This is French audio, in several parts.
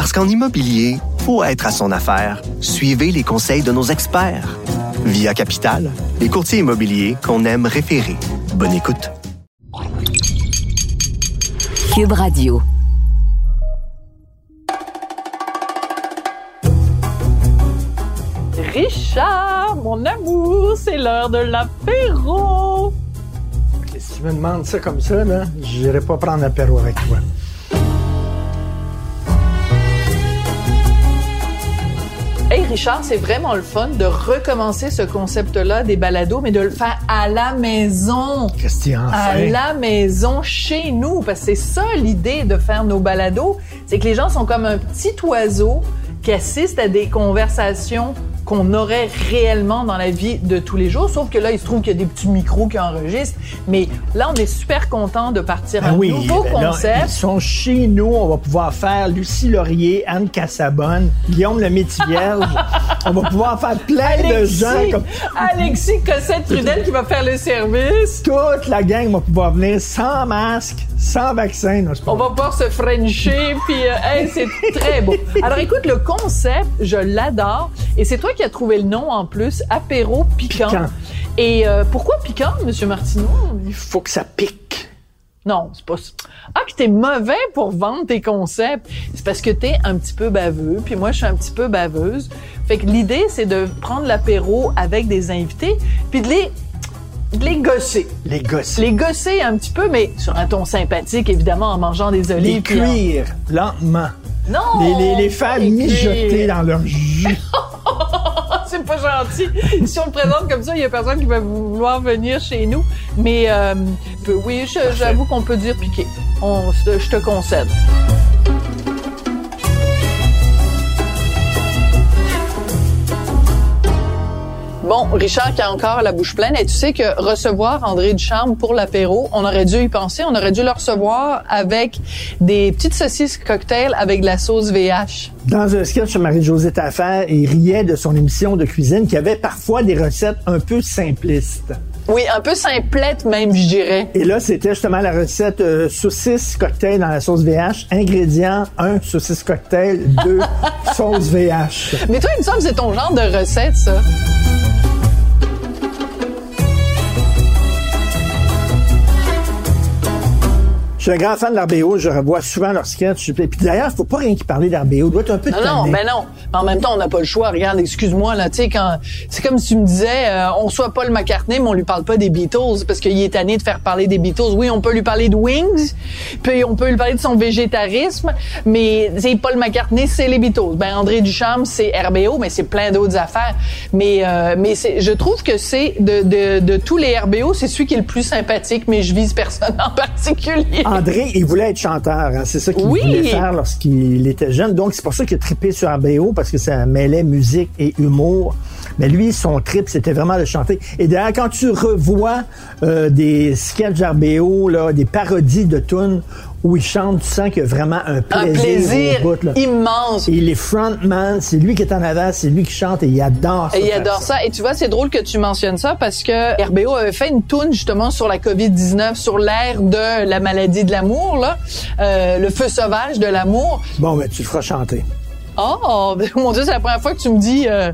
Parce qu'en immobilier, faut être à son affaire. Suivez les conseils de nos experts. Via Capital, les courtiers immobiliers qu'on aime référer. Bonne écoute. Cube Radio. Richard, mon amour, c'est l'heure de l'apéro. Si tu me demandes ça comme ça, là, j'irai pas prendre l'apéro avec toi. Richard, c'est vraiment le fun de recommencer ce concept-là des balados, mais de le faire à la maison. Christian, À enfin. la maison, chez nous, parce que c'est ça l'idée de faire nos balados, c'est que les gens sont comme un petit oiseau qui assiste à des conversations qu'on aurait réellement dans la vie de tous les jours, sauf que là, il se trouve qu'il y a des petits micros qui enregistrent, mais là, on est super content de partir Ben un oui, nouveau ben là, concept. ils sont chez nous. On va pouvoir faire Lucie Laurier, Anne Cassabonne, Guillaume le Métivierge. on va pouvoir faire plein de gens. Alexis, Comme, Alexis Cossette-Trudel qui va faire le service. toute la gang va pouvoir venir sans masque, sans vaccin. Non, On va pouvoir se frencher, puis euh, hey, c'est très beau. Alors écoute, le concept, je l'adore. Et c'est toi qui as trouvé le nom en plus, apéro piquant. Piquant. Et euh, pourquoi piquant, Monsieur Martineau? Il faut que ça pique. Non, c'est pas ça. Ah, que t'es mauvais pour vendre tes concepts. C'est parce que t'es un petit peu baveux, puis moi, je suis un petit peu baveuse. Fait que l'idée, c'est de prendre l'apéro avec des invités, puis de les, de les gosser. Les gosses. Les gosser un petit peu, mais sur un ton sympathique, évidemment, en mangeant des olives. Les en- cuire lentement. Non! Les, les, les faire mijoter dans leur jus. C'est pas gentil. Si on le présente comme ça, il y a personne qui va vouloir venir chez nous. Mais euh, oui, j'avoue qu'on peut dire piqué. On, je te concède. Bon, Richard qui a encore la bouche pleine, et tu sais que recevoir André Ducharme pour l'apéro, on aurait dû y penser, on aurait dû le recevoir avec des petites saucisses cocktail avec de la sauce VH. Dans un sketch sur Marie-Josée Tafer, il riait de son émission de cuisine qui avait parfois des recettes un peu simplistes. Oui, un peu simplette même, je dirais. Et là, c'était justement la recette euh, saucisse cocktail dans la sauce VH. Ingrédients, un saucisse cocktail, deux sauce VH. Mais toi, il me semble que c'est ton genre de recette, ça. Je suis un grand fan d'RBO, je revois souvent leurs sketchs. Puis d'ailleurs, faut pas rien qui parler d'RBO, doit être un peu Non, non, tanné. ben non. Mais en même temps, on n'a pas le choix. Regarde, excuse-moi, là, tu sais, quand, c'est comme si tu me disais, euh, on soit Paul McCartney, mais on lui parle pas des Beatles, parce qu'il est tanné de faire parler des Beatles. Oui, on peut lui parler de Wings, puis on peut lui parler de son végétarisme, mais c'est Paul McCartney, c'est les Beatles. Ben, André Ducharme, c'est RBO, mais c'est plein d'autres affaires. Mais, euh, mais c'est, je trouve que c'est, de, de, de tous les RBO, c'est celui qui est le plus sympathique, mais je vise personne en particulier. André, il voulait être chanteur. hein. C'est ça qu'il Oui. voulait faire lorsqu'il était jeune. Donc, c'est pour ça qu'il a trippé sur RBO, parce que ça mêlait musique et humour. Mais lui, son trip, c'était vraiment de chanter. Et d'ailleurs, quand tu revois euh, des sketchs RBO, là, des parodies de tunes où il chante, tu sens qu'il y a vraiment un plaisir, Un plaisir au bout, là. immense. Il est frontman, c'est lui qui est en avant, c'est lui qui chante et il adore ça. Et il adore ça. Et tu vois, c'est drôle que tu mentionnes ça parce que RBO avait fait une toune justement sur la COVID-19, sur l'ère de la maladie de l'amour, là, euh, le feu sauvage de l'amour. Bon, ben, tu le feras chanter. Oh, mon Dieu, c'est la première fois que tu me dis euh,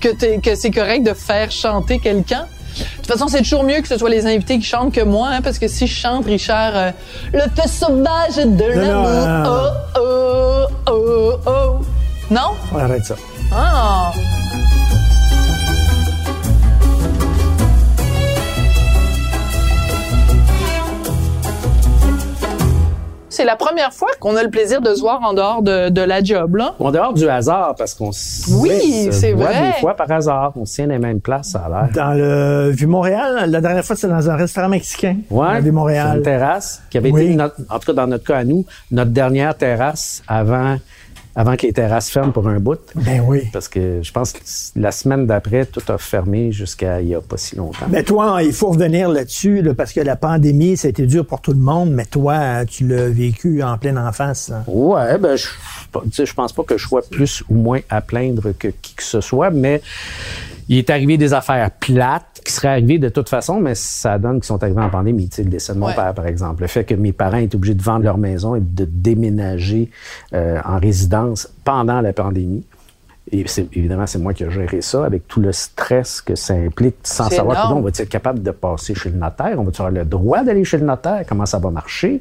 que c'est correct de faire chanter quelqu'un. De toute façon, c'est toujours mieux que ce soit les invités qui chantent que moi, hein, parce que si je chante, Richard, euh, le feu sauvage de l'amour, oh, oh, oh, oh. Non? On arrête ça. Ah! C'est la première fois qu'on a le plaisir de se voir en dehors de, de la job, là. En dehors du hasard, parce qu'on Oui, se c'est voit vrai. des fois par hasard. On se tient les mêmes places, ça a l'air. Dans le Vieux-Montréal, la dernière fois, c'était dans un restaurant mexicain. Ouais, Dans le sur Vieux-Montréal. une terrasse qui avait Oui. été, notre- en tout cas dans notre cas à nous, notre dernière terrasse avant avant que les terrasses ferment pour un bout. Ben oui. Parce que je pense que la semaine d'après, tout a fermé jusqu'à il n'y a pas si longtemps. Mais toi, il faut revenir là-dessus, là, parce que la pandémie, ça a été dur pour tout le monde, mais toi, tu l'as vécu en pleine enfance. là. Ouais, ben, je, tu sais, je pense pas que je sois plus ou moins à plaindre que qui que ce soit, mais il est arrivé des affaires plates qui seraient arrivées de toute façon, mais ça donne qu'ils sont arrivés en pandémie. Tu sais, le décès de mon Ouais. père, par exemple. Le fait que mes parents étaient obligés de vendre leur maison et de déménager euh, en résidence pendant la pandémie. Et c'est, évidemment, c'est moi qui ai géré ça avec tout le stress que ça implique sans savoir énorme. on va être capable de passer chez le notaire? On va avoir le droit d'aller chez le notaire? Comment ça va marcher?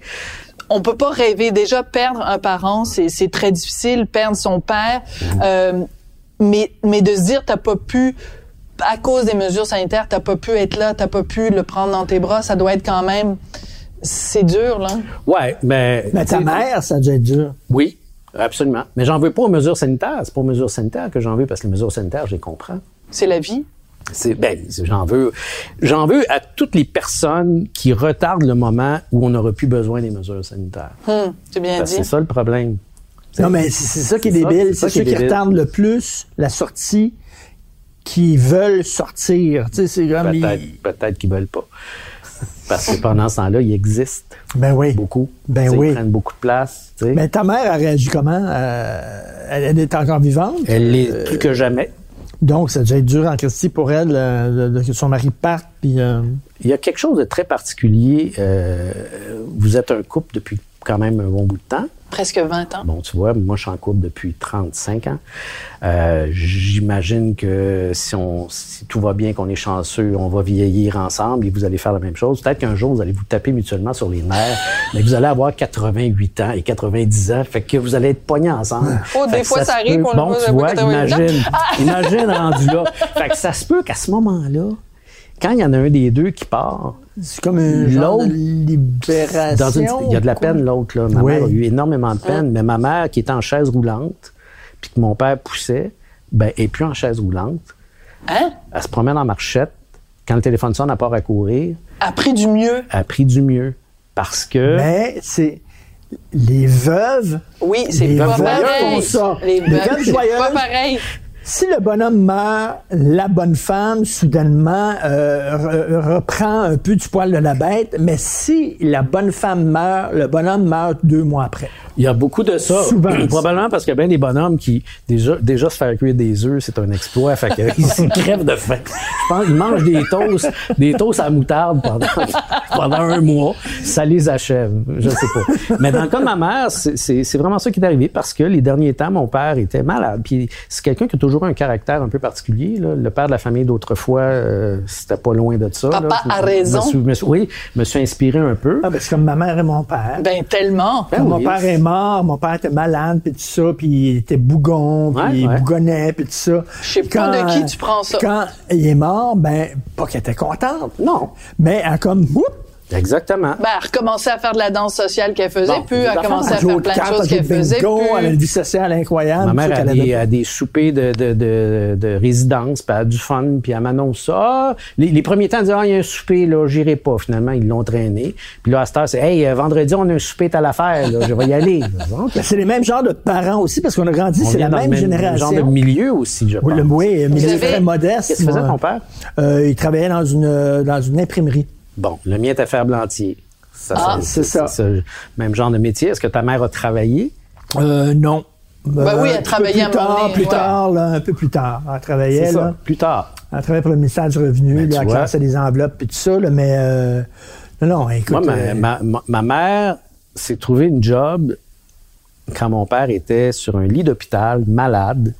on peut pas rêver. Déjà, perdre un parent, c'est très difficile. Perdre son père, euh, mais mais de se dire t'as pas pu à cause des mesures sanitaires, t'as pas pu être là, t'as pas pu le prendre dans tes bras, ça doit être quand même c'est dur là. Ouais, mais. Mais ta mère, ça dû être dur. Oui, absolument. Mais j'en veux pas aux mesures sanitaires. C'est pas aux mesures sanitaires que j'en veux parce que les mesures sanitaires, je les comprends. C'est la vie. C'est, ben, c'est- j'en veux, j'en veux à toutes les personnes qui retardent le moment où on n'aura plus besoin des mesures sanitaires. Hum, c'est bien Parce que dit. c'est ça le problème. Non, mais c'est ça qui est débile. c'est ceux qui débile. retardent le plus la sortie qui veulent sortir. Tu sais, c'est comme... Peut-être, ils- peut-être qu'ils veulent pas. Parce que pendant ce temps-là, ils existent Ben oui. beaucoup. Ben oui. Ils prennent beaucoup de place. Mais ta mère a réagi comment? Euh, elle, est encore vivante? Elle l'est plus que jamais. Donc, ça a dû être dur en Christie pour elle euh, de- de- que son mari parte. Puis, euh, Il y a quelque chose de très particulier. Euh, vous êtes un couple depuis quand même un bon bout de temps. Presque 20 ans. Bon, tu vois, moi, je suis en couple depuis 35 ans. Euh, J'imagine que si, on, si tout va bien, qu'on est chanceux, on va vieillir ensemble et vous allez faire la même chose. Peut-être qu'un jour, vous allez vous taper mutuellement sur les nerfs, mais vous allez avoir 88 ans et 90 ans, fait que vous allez être pognés ensemble. Oh, des Fait fois, ça arrive, peut- on le Bon, tu vois, 88 ans. imagine, imagine rendu là. Fait que ça se peut qu'à ce moment-là, quand il y en a un des deux qui part, c'est comme un genre de L'autre, libération. dans une, il y a de la quoi. peine, l'autre. Là. Ma Oui. mère a eu énormément de peine, mais ma mère, qui était en chaise roulante, puis que mon père poussait, ben, elle est plus en chaise roulante. Hein? Elle se promène en marchette. Quand le téléphone sonne, elle part à courir. A pris du mieux. A pris du mieux. Parce que... Mais c'est les veuves. Oui, c'est Les pas veuves pareil. Les Les veuves, veuves c'est pas pareil. Si le bonhomme meurt, la bonne femme, soudainement, euh, re- reprend un peu du poil de la bête. Mais si la bonne femme meurt, le bonhomme meurt deux mois après. Il y a beaucoup de ça. Souvent. Probablement parce qu'il y a bien des bonhommes qui, déjà, déjà se faire cuire des œufs, c'est un exploit. Fait qu'ils se crèvent de faim. Je pense qu'ils mangent des toasts, des toasts à moutarde pendant, pendant un mois. Ça les achève. Je sais pas. Mais dans le cas de ma mère, c'est vraiment ça qui est arrivé parce que les derniers temps, mon père était malade. Puis c'est quelqu'un qui a toujours un caractère un peu particulier. là. Le père de la famille d'autrefois, euh, c'était pas loin de ça. Papa là. a Je me raison. suis- me suis- oui, me suis inspiré un peu. Ah, ben, c'est comme ma mère et mon père. Ben, tellement. Ben Quand mon père est mort, mon père était malade, puis tout ça, puis il était bougon, puis Ouais, il ouais. bougonnait, puis tout ça. Je sais pas de qui tu prends ça. Quand il est mort, ben, pas qu'elle était contente, Non. mais elle comme, whoop, Exactement. Ben, elle recommençait à faire de la danse sociale qu'elle faisait Bon, plus, des elle commençait à faire au plein de choses qu'elle faisait bingo, elle a une plus. vie sociale incroyable. Ma mère a des, avait a des soupers de, de, de, de résidence, puis elle a du fun, puis elle m'annonce ça. Ah, les, les premiers temps, elle disait, ah, il y a un souper, là, j'irai pas. Finalement, ils l'ont traîné. Puis là, à cette heure, c'est, hey, euh, vendredi, on a un souper à l'affaire, là, je vais y aller. Donc, Ben, C'est les mêmes genres de parents aussi, parce qu'on a grandi, c'est la même, le génération. genre de milieu aussi, je pense. Oui, le, oui, milieu avez- très modeste. Qu'est-ce que faisait ton père? Euh, il travaillait dans une, euh, dans une imprimerie. Bon, le mien était ferblantier. Ça, Ah, c'est ça. ce même genre de métier. Est-ce que ta mère a travaillé? Euh, non. Ben oui, elle un peu travaillait à un plus tard, donné, plus ouais. tard, là, un peu plus tard. Elle travaillait, C'est ça. là. Plus tard. Elle travaillait pour le ministère du Revenu, Ben, là, elle classait des enveloppes et tout ça, là, mais euh, non, non, écoute. Moi, ma, euh, ma- ma- ma mère s'est trouvé une job quand mon père était sur un lit d'hôpital, malade,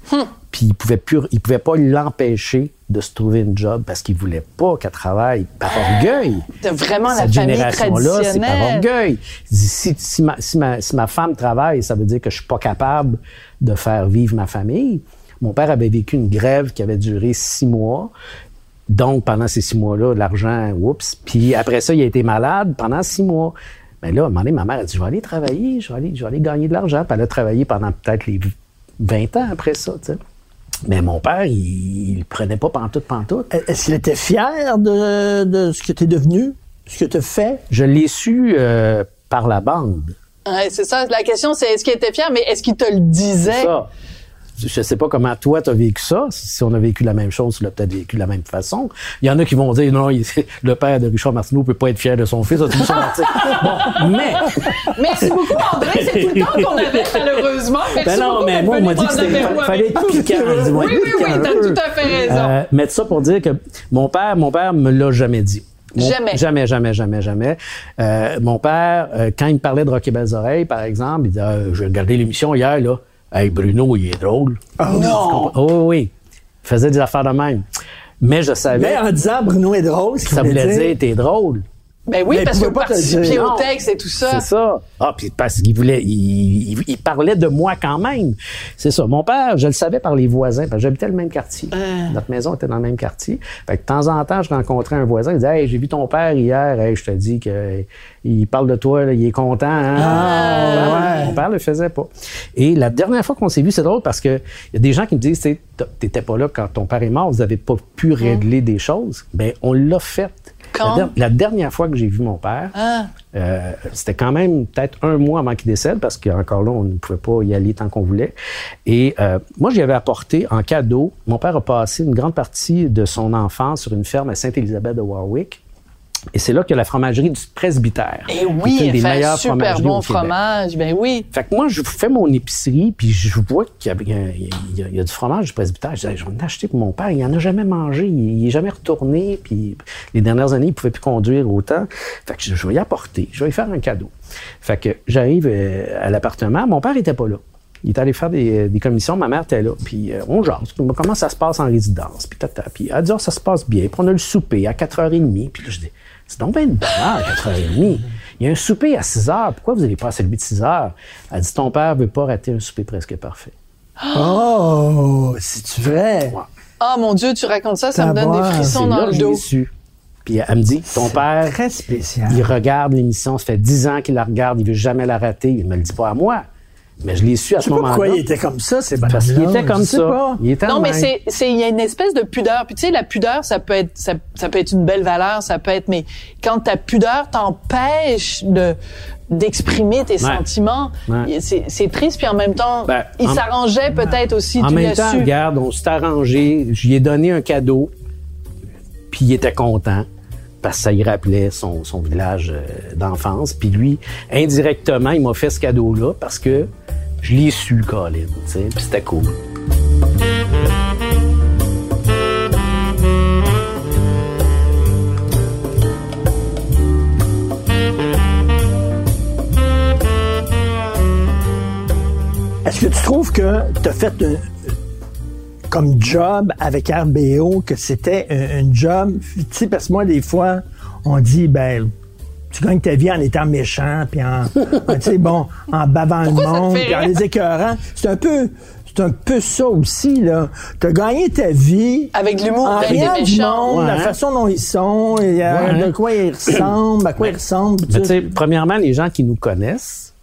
puis il pouvait plus, il pouvait pas l'empêcher de se trouver une job parce qu'il voulait pas qu'elle travaille par orgueil. T'as vraiment la Cette famille génération-là, c'est par orgueil. Il dit, Si, si ma, si ma- si ma femme travaille, ça veut dire que je suis pas capable de faire vivre ma famille. Mon père avait vécu une grève qui avait duré six mois. Donc, pendant ces six mois-là, l'argent, oups. Puis après ça, il a été malade pendant six mois. Mais là, à un moment donné, ma mère a dit, je vais aller travailler, je vais aller, je vais aller gagner de l'argent. Puis elle a travaillé pendant peut-être les 20 ans après ça, tu sais. Mais mon père, il, le prenait pas pantoute, pantoute. Est-ce qu'il était fier de, de ce que tu es devenu, ce que tu as fait? Je l'ai su euh, par la bande. Ouais, c'est ça. La question, c'est est-ce qu'il était fier, mais est-ce qu'il te le disait? Ça. Je sais pas comment toi tu as vécu ça. Si on a vécu la même chose, tu l'as peut-être vécu de la même façon. Il y en a qui vont dire non, il- le père de Richard Martineau peut pas être fier de son fils. Bon, mais Merci beaucoup, André. C'est tout le temps qu'on avait, malheureusement. Merci Ben non, beaucoup mais moi, on m'a dit que fallait être piquant. Oui, oui, oui, t'as tout à fait raison. Euh, mais ça pour dire que mon père, mon père me l'a jamais dit. Mon- Jamais. Jamais, jamais, jamais, jamais. Euh, mon père, euh, quand il me parlait de Rocky Belles Oreilles, par exemple, il disait, euh, j'ai regardé l'émission hier, là. Hey, Bruno, il est drôle. non. Oh, oui, oui. Il faisait des affaires de même. Mais je savais Mais en disant Bruno est drôle, ce ça voulait voulait dire, dire, t'es drôle. Ben oui, Mais parce que participer au texte et tout ça. C'est ça. Ah, puis parce qu'il voulait, il, il- il parlait de moi quand même. C'est ça. Mon père, je le savais par les voisins, parce que j'habitais le même quartier. Ah. Notre maison était dans le même quartier. Fait que de temps en temps, je rencontrais un voisin, il disait, hey, j'ai vu ton père hier, hey, je te dis que il parle de toi, là, il est content. Hein? Ah, ouais. Mon père le faisait pas. Et la dernière fois qu'on s'est vu, c'est drôle parce que il y a des gens qui me disent, t'étais pas là quand ton père est mort, vous avez pas pu régler des choses. Ben, on l'a fait. Quand? La, der- la dernière fois que j'ai vu mon père, Ah. euh, c'était quand même peut-être un mois avant qu'il décède, parce qu'encore là, on ne pouvait pas y aller tant qu'on voulait. Et euh, moi, j'y avais apporté en cadeau. Mon père a passé une grande partie de son enfance sur une ferme à Sainte-Élisabeth de Warwick. Et c'est là que la fromagerie du presbytère. Et qui est Eh oui, une des fait un meilleures super bon au fromage. Ben oui. Fait que moi, je fais mon épicerie, puis je vois qu'il y a, y y y du fromage du presbytère. Je dis, Hey, je vais en acheter pour mon père. Il n'en a jamais mangé. Il n'est jamais retourné. Puis les dernières années, il ne pouvait plus conduire autant. Fait que je, je vais y apporter. Je vais lui faire un cadeau. Fait que j'arrive euh, à l'appartement. Mon père était pas là. Il est allé faire des, des commissions. Ma mère était là. Puis euh, on jase. Comment ça se passe en résidence? Puis tata. Puis elle dit, Ah, ça se passe bien. Puis on a le souper à 4h30. Puis là, je dis, c'est donc bien une bonne heure, 4h30. Il y a un souper à 6 h. Pourquoi vous n'allez pas à celui de 6 h? Elle dit, ton père veut pas rater un souper presque parfait. Oh, c'est-tu vrai? Ah, mon Dieu, tu racontes ça, ça me donne des frissons C'est dans là le dos. su. Puis elle me dit, ton père, Très spécial. il regarde l'émission, ça fait 10 ans qu'il la regarde, il veut jamais la rater. Il me le dit pas à moi. Mais je l'ai su à ce moment-là. pourquoi il était comme ça, c'est Parce qu'il était comme ça. Pas. Il était Non, mais c'est, c'est, il y a une espèce de pudeur. Puis tu sais, la pudeur, ça peut être, ça, ça peut être une belle valeur, ça peut être, mais quand ta pudeur t'empêche de d'exprimer tes sentiments, Ouais. c'est, triste. Puis en même temps, Ben, il s'arrangeait peut-être aussi. En tu même temps, su. regarde, on s'est arrangé, je lui ai donné un cadeau, puis il était content parce que ça y rappelait son, son village euh, d'enfance. Puis lui, indirectement, il m'a fait ce cadeau-là parce que je l'ai su, Colin, tu puis c'était cool. Est-ce que tu trouves que tu as fait un- comme job avec RBO, que c'était un, un job, tu sais, parce que moi, des fois, on dit, ben, tu gagnes ta vie en étant méchant, puis en, en, tu sais, bon, en bavant le Pourquoi monde, puis en les écœurant. C'est un peu, c'est un peu ça aussi, là. T'as gagné ta vie. Avec l'humour, en des riant du monde, la façon dont ils sont, et, euh, Ouais. de quoi ils ressemblent, à quoi ils ressemblent. Mais tu sais, premièrement, les gens qui nous connaissent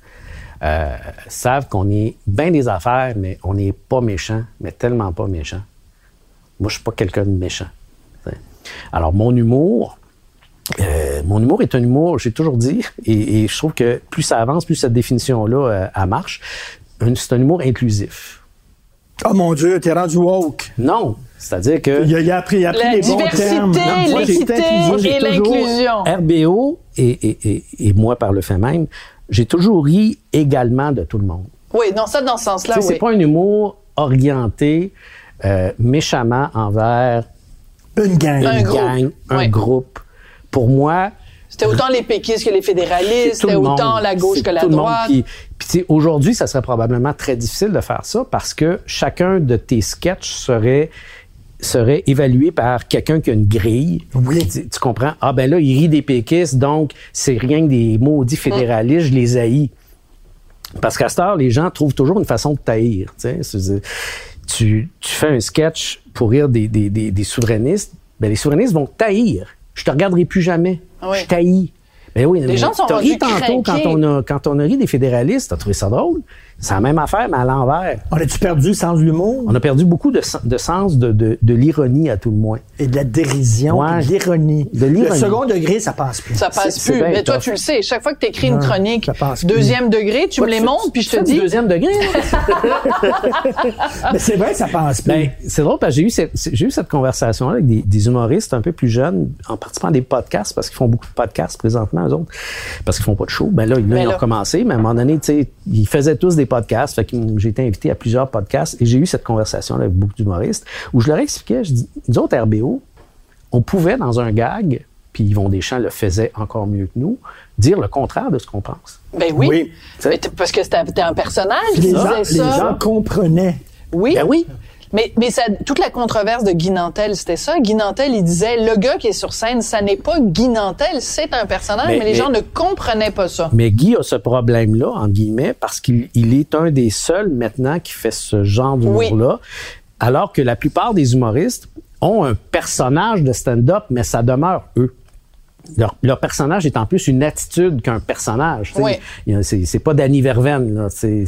euh, savent qu'on est bien des affaires, mais on n'est pas méchant, mais tellement pas méchant. Moi, je suis pas quelqu'un de méchant. t'sais. Alors, mon humour, euh, mon humour est un humour, j'ai toujours dit, et, et je trouve que plus ça avance, plus cette définition-là, euh, elle marche. C'est un humour inclusif. Oh mon Dieu, t'es rendu woke. Non, c'est-à-dire que Il a, il a appris, il a appris La les bons termes. Non, moi, j'ai l'équité et l'inclusion. RBO et, et- et- et moi par le fait même, j'ai toujours ri également de tout le monde. Oui, non, ça dans ce sens-là, Tu sais, oui. C'est pas un humour orienté euh, méchamment envers Une gang. Un groupe. Pour moi, C'était autant les péquistes que les fédéralistes, c'était le autant monde. la gauche que la tout le monde. droite. Puis, puis tu sais, aujourd'hui, ça serait probablement très difficile de faire ça parce que chacun de tes sketchs serait serait évalué par quelqu'un qui a une grille. Oui. Tu, tu comprends? Ah ben là, il rit des péquistes, donc c'est rien que des maudits fédéralistes, je les haïs. Parce qu'à cette heure, les gens trouvent toujours une façon de taïr. tu fais un sketch pour rire des, des, des, des souverainistes, ben les souverainistes vont taïr. Je te regarderai plus jamais. Oui. Je taillis. Ben oui, mais gens sont ri tantôt quand on, a, quand on a ri des fédéralistes, t'as trouvé ça drôle? C'est la même affaire, mais à l'envers. On a-tu perdu le sens de l'humour? On a perdu beaucoup de, sen- de sens de, de, de l'ironie à tout le moins. et de la dérision, Ouais. de l'ironie. De l'ironie. Le second degré, ça passe plus. Ça passe plus. Mais toi, tu le sais. Chaque fois que tu écris une chronique, ça passe plus. deuxième degré, tu me les Tu- montres, puis je te dis. deuxième degré. hein? Mais c'est vrai, ça passe plus. Ben, c'est drôle parce que j'ai eu cette, j'ai eu cette conversation-là avec des, des humoristes un peu plus jeunes en participant à des podcasts parce qu'ils font beaucoup de podcasts présentement, eux autres, parce qu'ils font pas de show. Ben là, ils, là, Ben ils ont là. recommencé, mais à un moment donné, tu sais, ils faisaient tous des podcasts. Fait que j'ai été invité à plusieurs podcasts et j'ai eu cette conversation-là avec beaucoup d'humoristes où je leur expliquais, je dis, nous autres, RBO, on pouvait, dans un gag, puis Yvon Deschamps le faisait encore mieux que nous, dire le contraire de ce qu'on pense. Ben oui. Parce que c'était un personnage qui les, gens, disait les ça. gens comprenaient. Oui. Ben oui. Mais, mais ça, toute la controverse de Guy Nantel, c'était ça. Guy Nantel, il disait, le gars qui est sur scène, ça n'est pas Guy Nantel, c'est un personnage, mais, Mais- les mais- gens ne comprenaient pas ça. Mais Guy a ce problème-là, en guillemets, parce qu'il il est un des seuls maintenant qui fait ce genre d'humour-là, alors que la plupart des humoristes ont un personnage de stand-up, mais ça demeure eux. Leur, leur personnage est en plus une attitude qu'un personnage. Oui. C'est pas Danny Verven. C'est-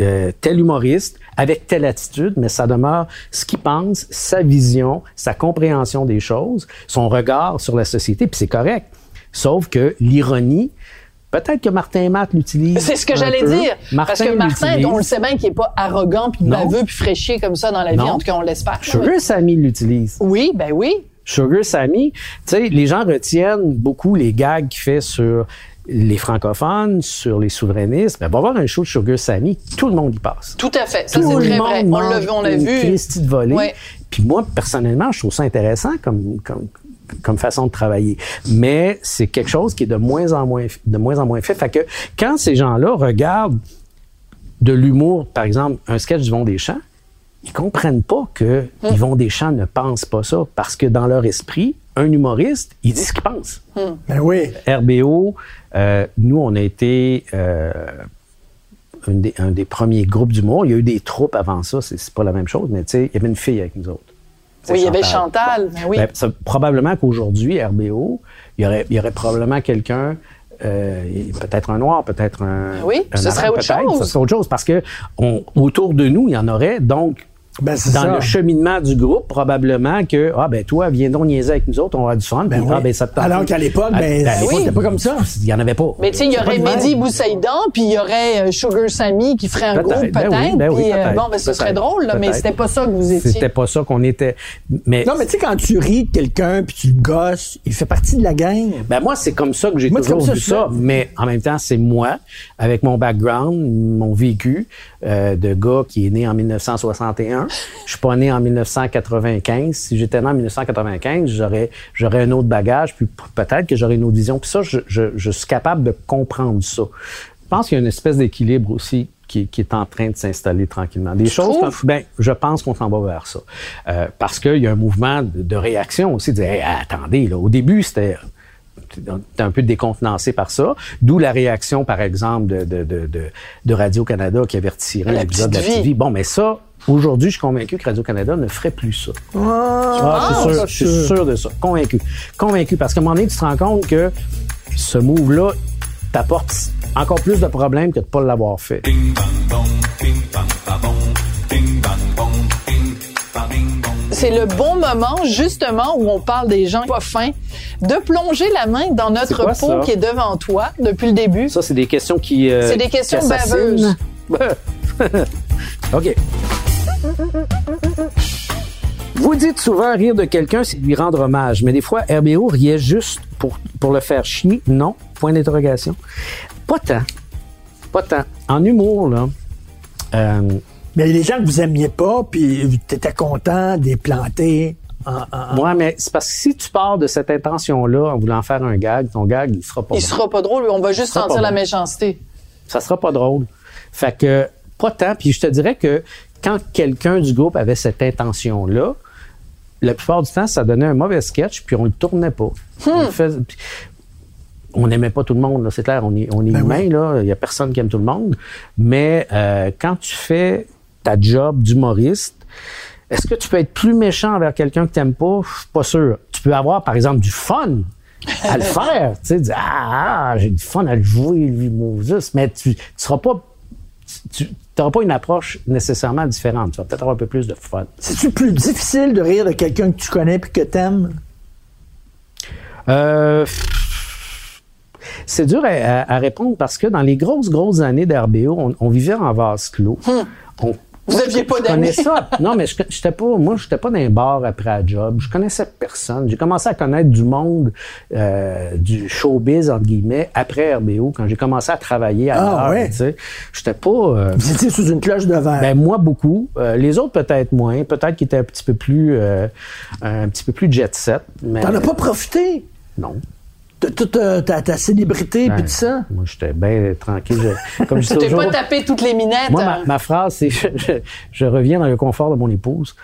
euh, tel humoriste avec telle attitude, mais ça demeure ce qu'il pense, sa vision, sa compréhension des choses, son regard sur la société, puis c'est correct. Sauf que l'ironie, peut-être que Martin et Matt l'utilisent. C'est ce que j'allais dire. Parce que Martin, l'utilise. on le sait bien qu'il est pas arrogant, puis baveux, puis fraîchier comme ça dans la vie. Non. En tout cas, on l'espère. Sugar Sammy l'utilise. Oui, ben oui. Sugar Sammy, tu sais, les gens retiennent beaucoup les gags qu'il fait sur les francophones, sur les souverainistes. Ben, va voir un show de Sugar Sammy, tout le monde y passe. Tout à fait. Ça, Tout c'est le très vrai. On l'a vu, on a une vu. De volée. Ouais. Puis moi, personnellement, je trouve ça intéressant comme, comme, comme façon de travailler. Mais c'est quelque chose qui est de moins en moins, de moins en moins fait. Fait que quand ces gens-là regardent de l'humour, par exemple, un sketch d'Yvon Deschamps, ils comprennent pas que Hum. Yvon Deschamps ne pense pas ça. Parce que dans leur esprit, un humoriste, il dit ce qu'il pense. Ben oui. RBO, euh, nous, on a été euh, un, des, un des premiers groupes d'humour. Il y a eu des troupes avant ça, c'est pas la même chose, mais tu sais, il y avait une fille avec nous autres. Oui, il y avait Chantal. Ben oui. Ben, ça- probablement qu'aujourd'hui, RBO, il y aurait, il y aurait probablement quelqu'un, euh, peut-être un noir, peut-être un. Oui, un ce serait autre chose. Ce serait autre chose parce que on, autour de nous, il y en aurait. Donc, Ben, dans ça. le cheminement du groupe, probablement que, ah, ben, toi, viens donc niaiser avec nous autres, on aura du fun. Ben Puis, oui. ah, ben, ça te tente. Alors qu'à l'époque, À- ben, à l'époque, c'était pas comme ça. Il y en avait pas. Mais tu sais, il y aurait Mehdi. Boussaïdan, puis il y aurait euh, Sugar Sammy qui ferait un Peut-être, groupe, ben peut-être. oui, ben oui, euh, peut-être, bon, ben, ce serait drôle, là, mais c'était pas ça que vous étiez. C'était pas ça qu'on était. Mais, Non, mais tu sais, quand tu ris de quelqu'un puis tu le gosses, il fait partie de la gang. ben moi, c'est comme ça que j'ai toujours vu ça, Mais en même temps, c'est moi, avec mon background, mon vécu euh, de gars qui est né en 1961. Je suis pas né en 1995. Si j'étais né en 1995, j'aurais j'aurais un autre bagage, puis peut-être que j'aurais une autre vision. Puis ça, je, je, je suis capable de comprendre ça. Je pense qu'il y a une espèce d'équilibre aussi qui, qui est en train de s'installer tranquillement. Des choses trouves? comme, ben, je pense qu'on s'en va vers ça. Euh, parce qu'il y a un mouvement de, de réaction aussi, de dire, Hey, attendez, là, au début, c'était un peu décontenancé par ça. D'où la réaction, par exemple, de, de, de, Radio-Canada qui La l'épisode de la petite vie. TV. Bon, mais ça, aujourd'hui, je suis convaincu que Radio-Canada ne ferait plus ça. Ah, je suis sûr, je suis sûr de ça. Convaincu. Convaincu. Parce qu'à un moment donné, tu te rends compte que ce move-là t'apporte encore plus de problèmes que de ne pas l'avoir fait. C'est le bon moment, justement, où on parle des gens pas fins, de plonger la main dans notre quoi, peau ça? qui est devant toi depuis le début. Ça, c'est des questions qui. euh, C'est des questions qui assassinent. OK. Vous dites souvent rire de quelqu'un, c'est lui rendre hommage, mais des fois, RBO riait juste pour, pour le faire chier. Non, point d'interrogation. Pas tant. Pas tant. En humour, là, euh, Mais il y a des gens que vous aimiez pas, puis tu étais content de les planter. En, en- en- ouais, mais c'est parce que si tu pars de cette intention-là en voulant faire un gag, ton gag, il sera pas Il bon. sera pas drôle, on va juste sentir la méchanceté. ça sera pas drôle. Fait que, pas tant. Puis je te dirais que quand quelqu'un du groupe avait cette intention-là, la plupart du temps, ça donnait un mauvais sketch, puis on le tournait pas. On le faisait- puis on n'aimait pas tout le monde, c'est clair, on est, on est Ben humain, oui. là, il y a personne qui aime tout le monde. Mais euh, quand tu fais ta job d'humoriste, est-ce que tu peux être plus méchant envers quelqu'un que tu n'aimes pas? Je suis Pas sûr. Tu peux avoir, par exemple, du fun à le faire. Tu sais, dire, ah, ah, j'ai du fun à le jouer, lui, Moses. Mais tu ne seras pas tu n'auras pas une approche nécessairement différente. Tu vas peut-être avoir un peu plus de fun. C'est-tu plus difficile de rire de quelqu'un que tu connais puis que t'aimes? Euh, c'est dur à, répondre parce que dans les grosses, grosses années d'RBO, on, on vivait en vase clos. On- Vous moi, aviez je- pas d'amis. connais ça. Non, mais je j'étais pas, moi, j'étais pas dans un bar après la job. Je connaissais personne. J'ai commencé à connaître du monde euh, du showbiz, entre guillemets, après RBO, quand j'ai commencé à travailler à Ah, l'heure, ouais. tu sais. J'étais pas... euh, Vous étiez sous une cloche de verre. ben moi beaucoup, Euh, les autres peut-être moins, peut-être qu'ils étaient un petit peu plus euh, un petit peu plus jet set, mais T'en as pas profité? Non. De toute ta, ta célébrité puis Ben, tout ça? Moi j'étais bien tranquille, Je- comme je t'es pas tapé toutes les minettes. Moi, hein? ma, ma phrase, c'est je, je, je reviens dans le confort de mon épouse.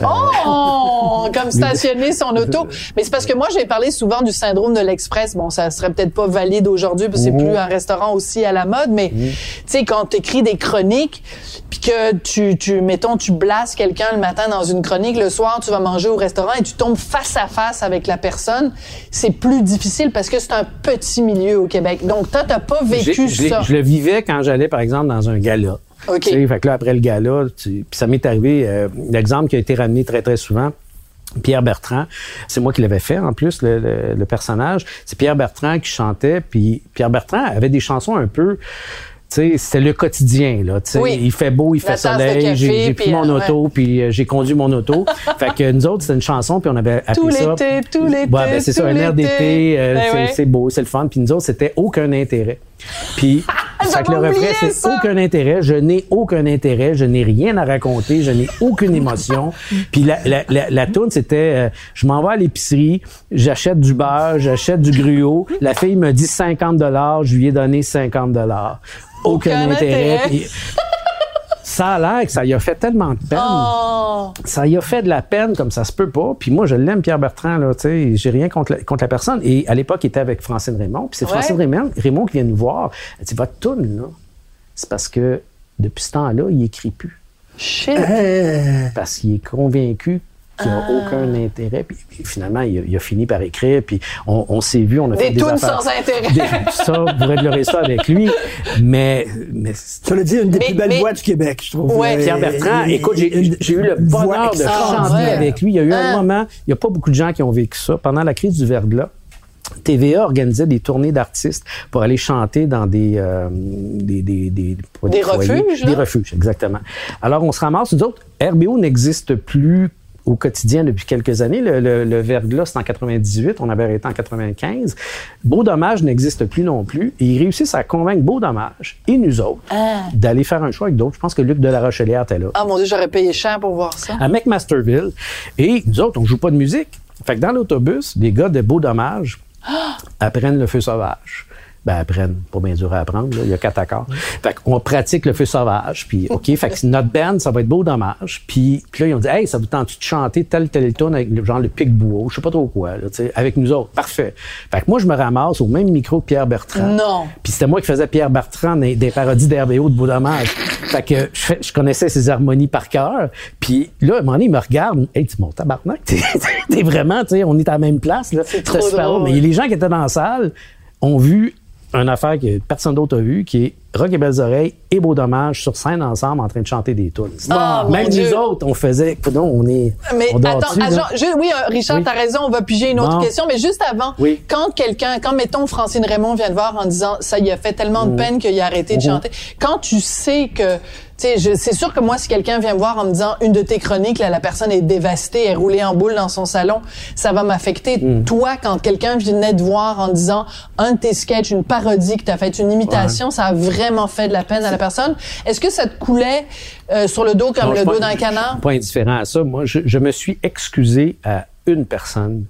Euh, Oh, comme stationner son auto. Mais c'est parce que moi, j'ai parlé souvent du syndrome de l'express. Bon, ça serait peut-être pas valide aujourd'hui parce que c'est plus un restaurant aussi à la mode, mais tu sais, quand tu écris des chroniques, puis que tu, tu, mettons, tu blasses quelqu'un le matin dans une chronique, le soir, tu vas manger au restaurant et tu tombes face à face avec la personne, c'est plus difficile parce que c'est un petit milieu au Québec. Donc, toi, t'as pas vécu ça. je le vivais quand j'allais, par exemple, dans un gala. OK. Tu sais, fait que là, après le gala, puis ça m'est arrivé, euh, l'exemple qui a été ramené très, très souvent, Pierre Bertrand, c'est moi qui l'avais fait en plus, le, le- le personnage. C'est Pierre Bertrand qui chantait, puis Pierre Bertrand avait des chansons un peu... C'était le quotidien, là. Tu sais, Oui. il fait beau, il fait soleil, j'ai pris mon euh, auto, puis euh, j'ai conduit mon auto. fait que nous autres, c'était une chanson, puis on avait appelé Tout ça... l'été, tout l'été, Ouais, ben, c'est ça, tout un air d'été, euh, Ben c'est ouais. c'est beau, c'est le fun. Puis nous autres, c'était aucun intérêt. Puis, fait que le refrain, c'est ça. aucun intérêt, je n'ai aucun intérêt, je n'ai rien à raconter, je n'ai aucune émotion. Puis la, la, la, la toune, c'était, euh, je m'en vais à l'épicerie, j'achète du beurre, j'achète du gruau. La fille me dit 50 dollars, je lui ai donné 50 dollars. Aucun, Aucun intérêt. intérêt. Puis ça a l'air que ça y a fait tellement de peine Oh. ça y a fait de la peine comme ça se peut pas. Puis moi, je l'aime, Pierre Bertrand, là, tu sais, j'ai rien contre la, contre la personne. Et à l'époque, il était avec Francine Raymond. Puis c'est Ouais. Francine Raymond, Raymond qui vient nous voir. Elle dit, votre toune, là, c'est parce que depuis ce temps-là, il écrit plus. Shit. Euh, Parce qu'il est convaincu qu'il n'a Ah. aucun intérêt. Puis, puis finalement, il a, il a fini par écrire. Puis on, on s'est vu, on a fait Des des tunes affaires. sans intérêt. Des- ça, vous réglerez ça avec lui. Mais, mais ça veut dire une des Mais- plus belles mais- voix du Québec, je trouve. Ouais, Euh, Pierre Bertrand, une- écoute, j'ai eu le bonheur de chanter ouais. avec lui. Il y a eu un Hein? moment, il n'y a pas beaucoup de gens qui ont vécu ça. Pendant la crise du verglas, TVA organisait des tournées d'artistes pour aller chanter dans des euh, des des des, Des refuges, là? des refuges exactement. Alors on se ramasse nous autres RBO n'existe plus au quotidien depuis quelques années. Le, le, le verglas, c'est en 98, on avait arrêté en 95. Beau Dommage n'existe plus non plus. Et ils réussissent à convaincre Beau Dommage et nous autres d'aller faire un choix avec d'autres. Je pense que Luc de la Rochelière était là Ah mon Dieu, j'aurais payé cher pour voir ça. à McMasterville. Et nous autres, on joue pas de musique. Fait que dans l'autobus, les gars de Beau Dommage apprennent le feu sauvage. Ben, apprennent, pas bien dur à apprendre, là. il y a quatre accords. Fait qu'on pratique le feu sauvage, puis OK, fait que notre band, ça va être Beau Dommage. Puis, puis là, ils ont dit, hey, ça vous tente de chanter tel, tel tune avec le, genre le pic bois, je sais pas trop quoi, là, avec nous autres? Parfait. Fait que moi, je me ramasse au même micro que Pierre Bertrand. Non. Puis c'était moi qui faisais Pierre Bertrand des, des parodies d'RBO de Beau Dommage. fait que je, fais- je connaissais ses harmonies par cœur. Puis là, à un moment donné, il me regarde. Hey, tu mon tabarnak, t'es, vraiment, tu sais, on est à la même place. Là. C'était trop drôle. Mais les gens qui étaient dans la salle ont vu une affaire que personne d'autre a vue, qui est Rock et Belles Oreilles et Beau Dommage sur scène ensemble en train de chanter des tunes. Ah, Même nous autres, on faisait, non, on est, Mais on dort attends, dessus, oui, euh, Richard, Oui. t'as raison, on va piger une autre question, mais juste avant, Oui. quand quelqu'un, quand mettons Francine Raymond vient te voir en disant ça y a fait tellement Mm. de peine qu'il a arrêté de Mm-hmm. chanter, quand tu sais que, tu sais, c'est sûr que moi, si quelqu'un vient me voir en me disant une de tes chroniques, là, la personne est dévastée, est roulée en boule dans son salon, ça va m'affecter. Mm. Toi, quand quelqu'un venait te voir en disant un de tes sketchs, une parodie que t'as fait, une imitation, ça a vraiment fait de la peine à la personne. Est-ce que ça te coulait euh, sur le dos comme Non, le je suis dos d'un canard? Pas indifférent à ça. Moi, je, je me suis excusé à une personne.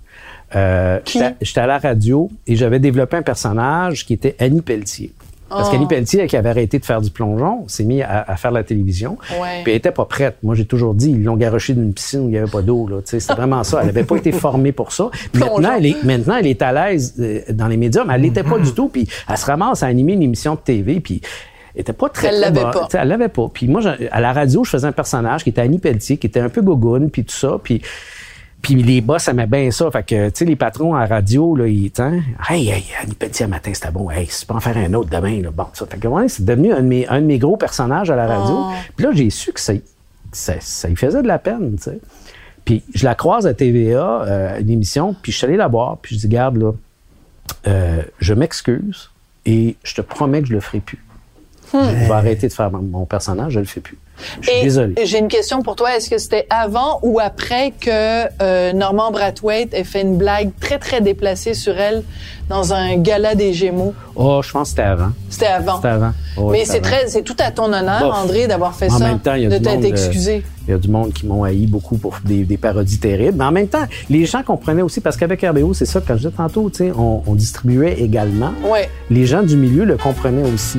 Euh, J'étais à la radio et j'avais développé un personnage qui était Annie Pelletier. Parce Oh. qu'Annie Pelletier, qui avait arrêté de faire du plongeon, s'est mis à, à faire la télévision. Ouais. Puis elle était pas prête. Moi, j'ai toujours dit, ils l'ont garoché d'une piscine où il n'y avait pas d'eau. C'était vraiment ça. Elle n'avait pas été formée pour ça. Maintenant, elle est, maintenant, elle est à l'aise euh, dans les médias, mais elle l'était pas du tout. Puis elle se ramasse à animer une émission de TV. Puis elle était pas très, Elle l'avait pas. Elle l'avait pas. Puis moi, à la radio, je faisais un personnage qui était Annie Pelletier, qui était un peu gogoune, puis tout ça. Puis Puis les boss aimaient bien ça. Fait que, tu sais, les patrons à radio, là, ils hein, Hey, hey, Annie Pelletier, matin, c'était bon. Hey, tu peux en faire un autre demain, là. Bon, ça. Fait que, ouais, c'est devenu un de, mes, un de mes gros personnages à la radio. Oh. Puis là, j'ai su que ça, ça, ça lui faisait de la peine, tu sais. Puis je la croise à TVA, euh, une émission, puis je suis allé la voir, puis je dis, garde, là, euh, je m'excuse et je te promets que je le ferai plus. Je vais arrêter de faire mon, mon personnage, je le fais plus. Je suis Et désolé. j'ai une question pour toi. Est-ce que c'était avant ou après que euh, Norman Brathwaite ait fait une blague très, très déplacée sur elle dans un gala des Gémeaux? Oh, je pense que c'était avant. C'était avant. C'était avant. Oh, Mais c'est avant. très, c'est tout à ton honneur, Bof. André, d'avoir fait En ça. même temps, il y a de du t'être monde, euh, excusé. Il y a du monde qui m'ont haï beaucoup pour des, des parodies terribles. Mais en même temps, les gens comprenaient aussi, parce qu'avec RBO, c'est ça, quand je disais tantôt, tu sais, on, on distribuait également. Ouais. Les gens du milieu le comprenaient aussi.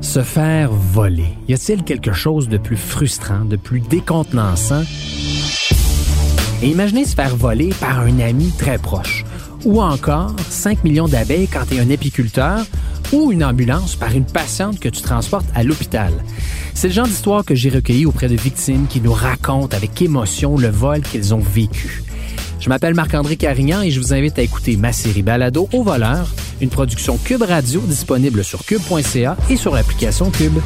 Se faire voler. Y a-t-il quelque chose de plus frustrant, de plus décontenançant? Imaginez se faire voler par un ami très proche. Ou encore 5 millions d'abeilles quand tu es un apiculteur ou une ambulance par une patiente que tu transportes à l'hôpital. C'est le genre d'histoire que j'ai recueilli auprès de victimes qui nous racontent avec émotion le vol qu'ils ont vécu. Je m'appelle Marc-André Carignan et je vous invite à écouter ma série Balado au voleur, une production Cube Radio disponible sur cube.ca et sur l'application Cube.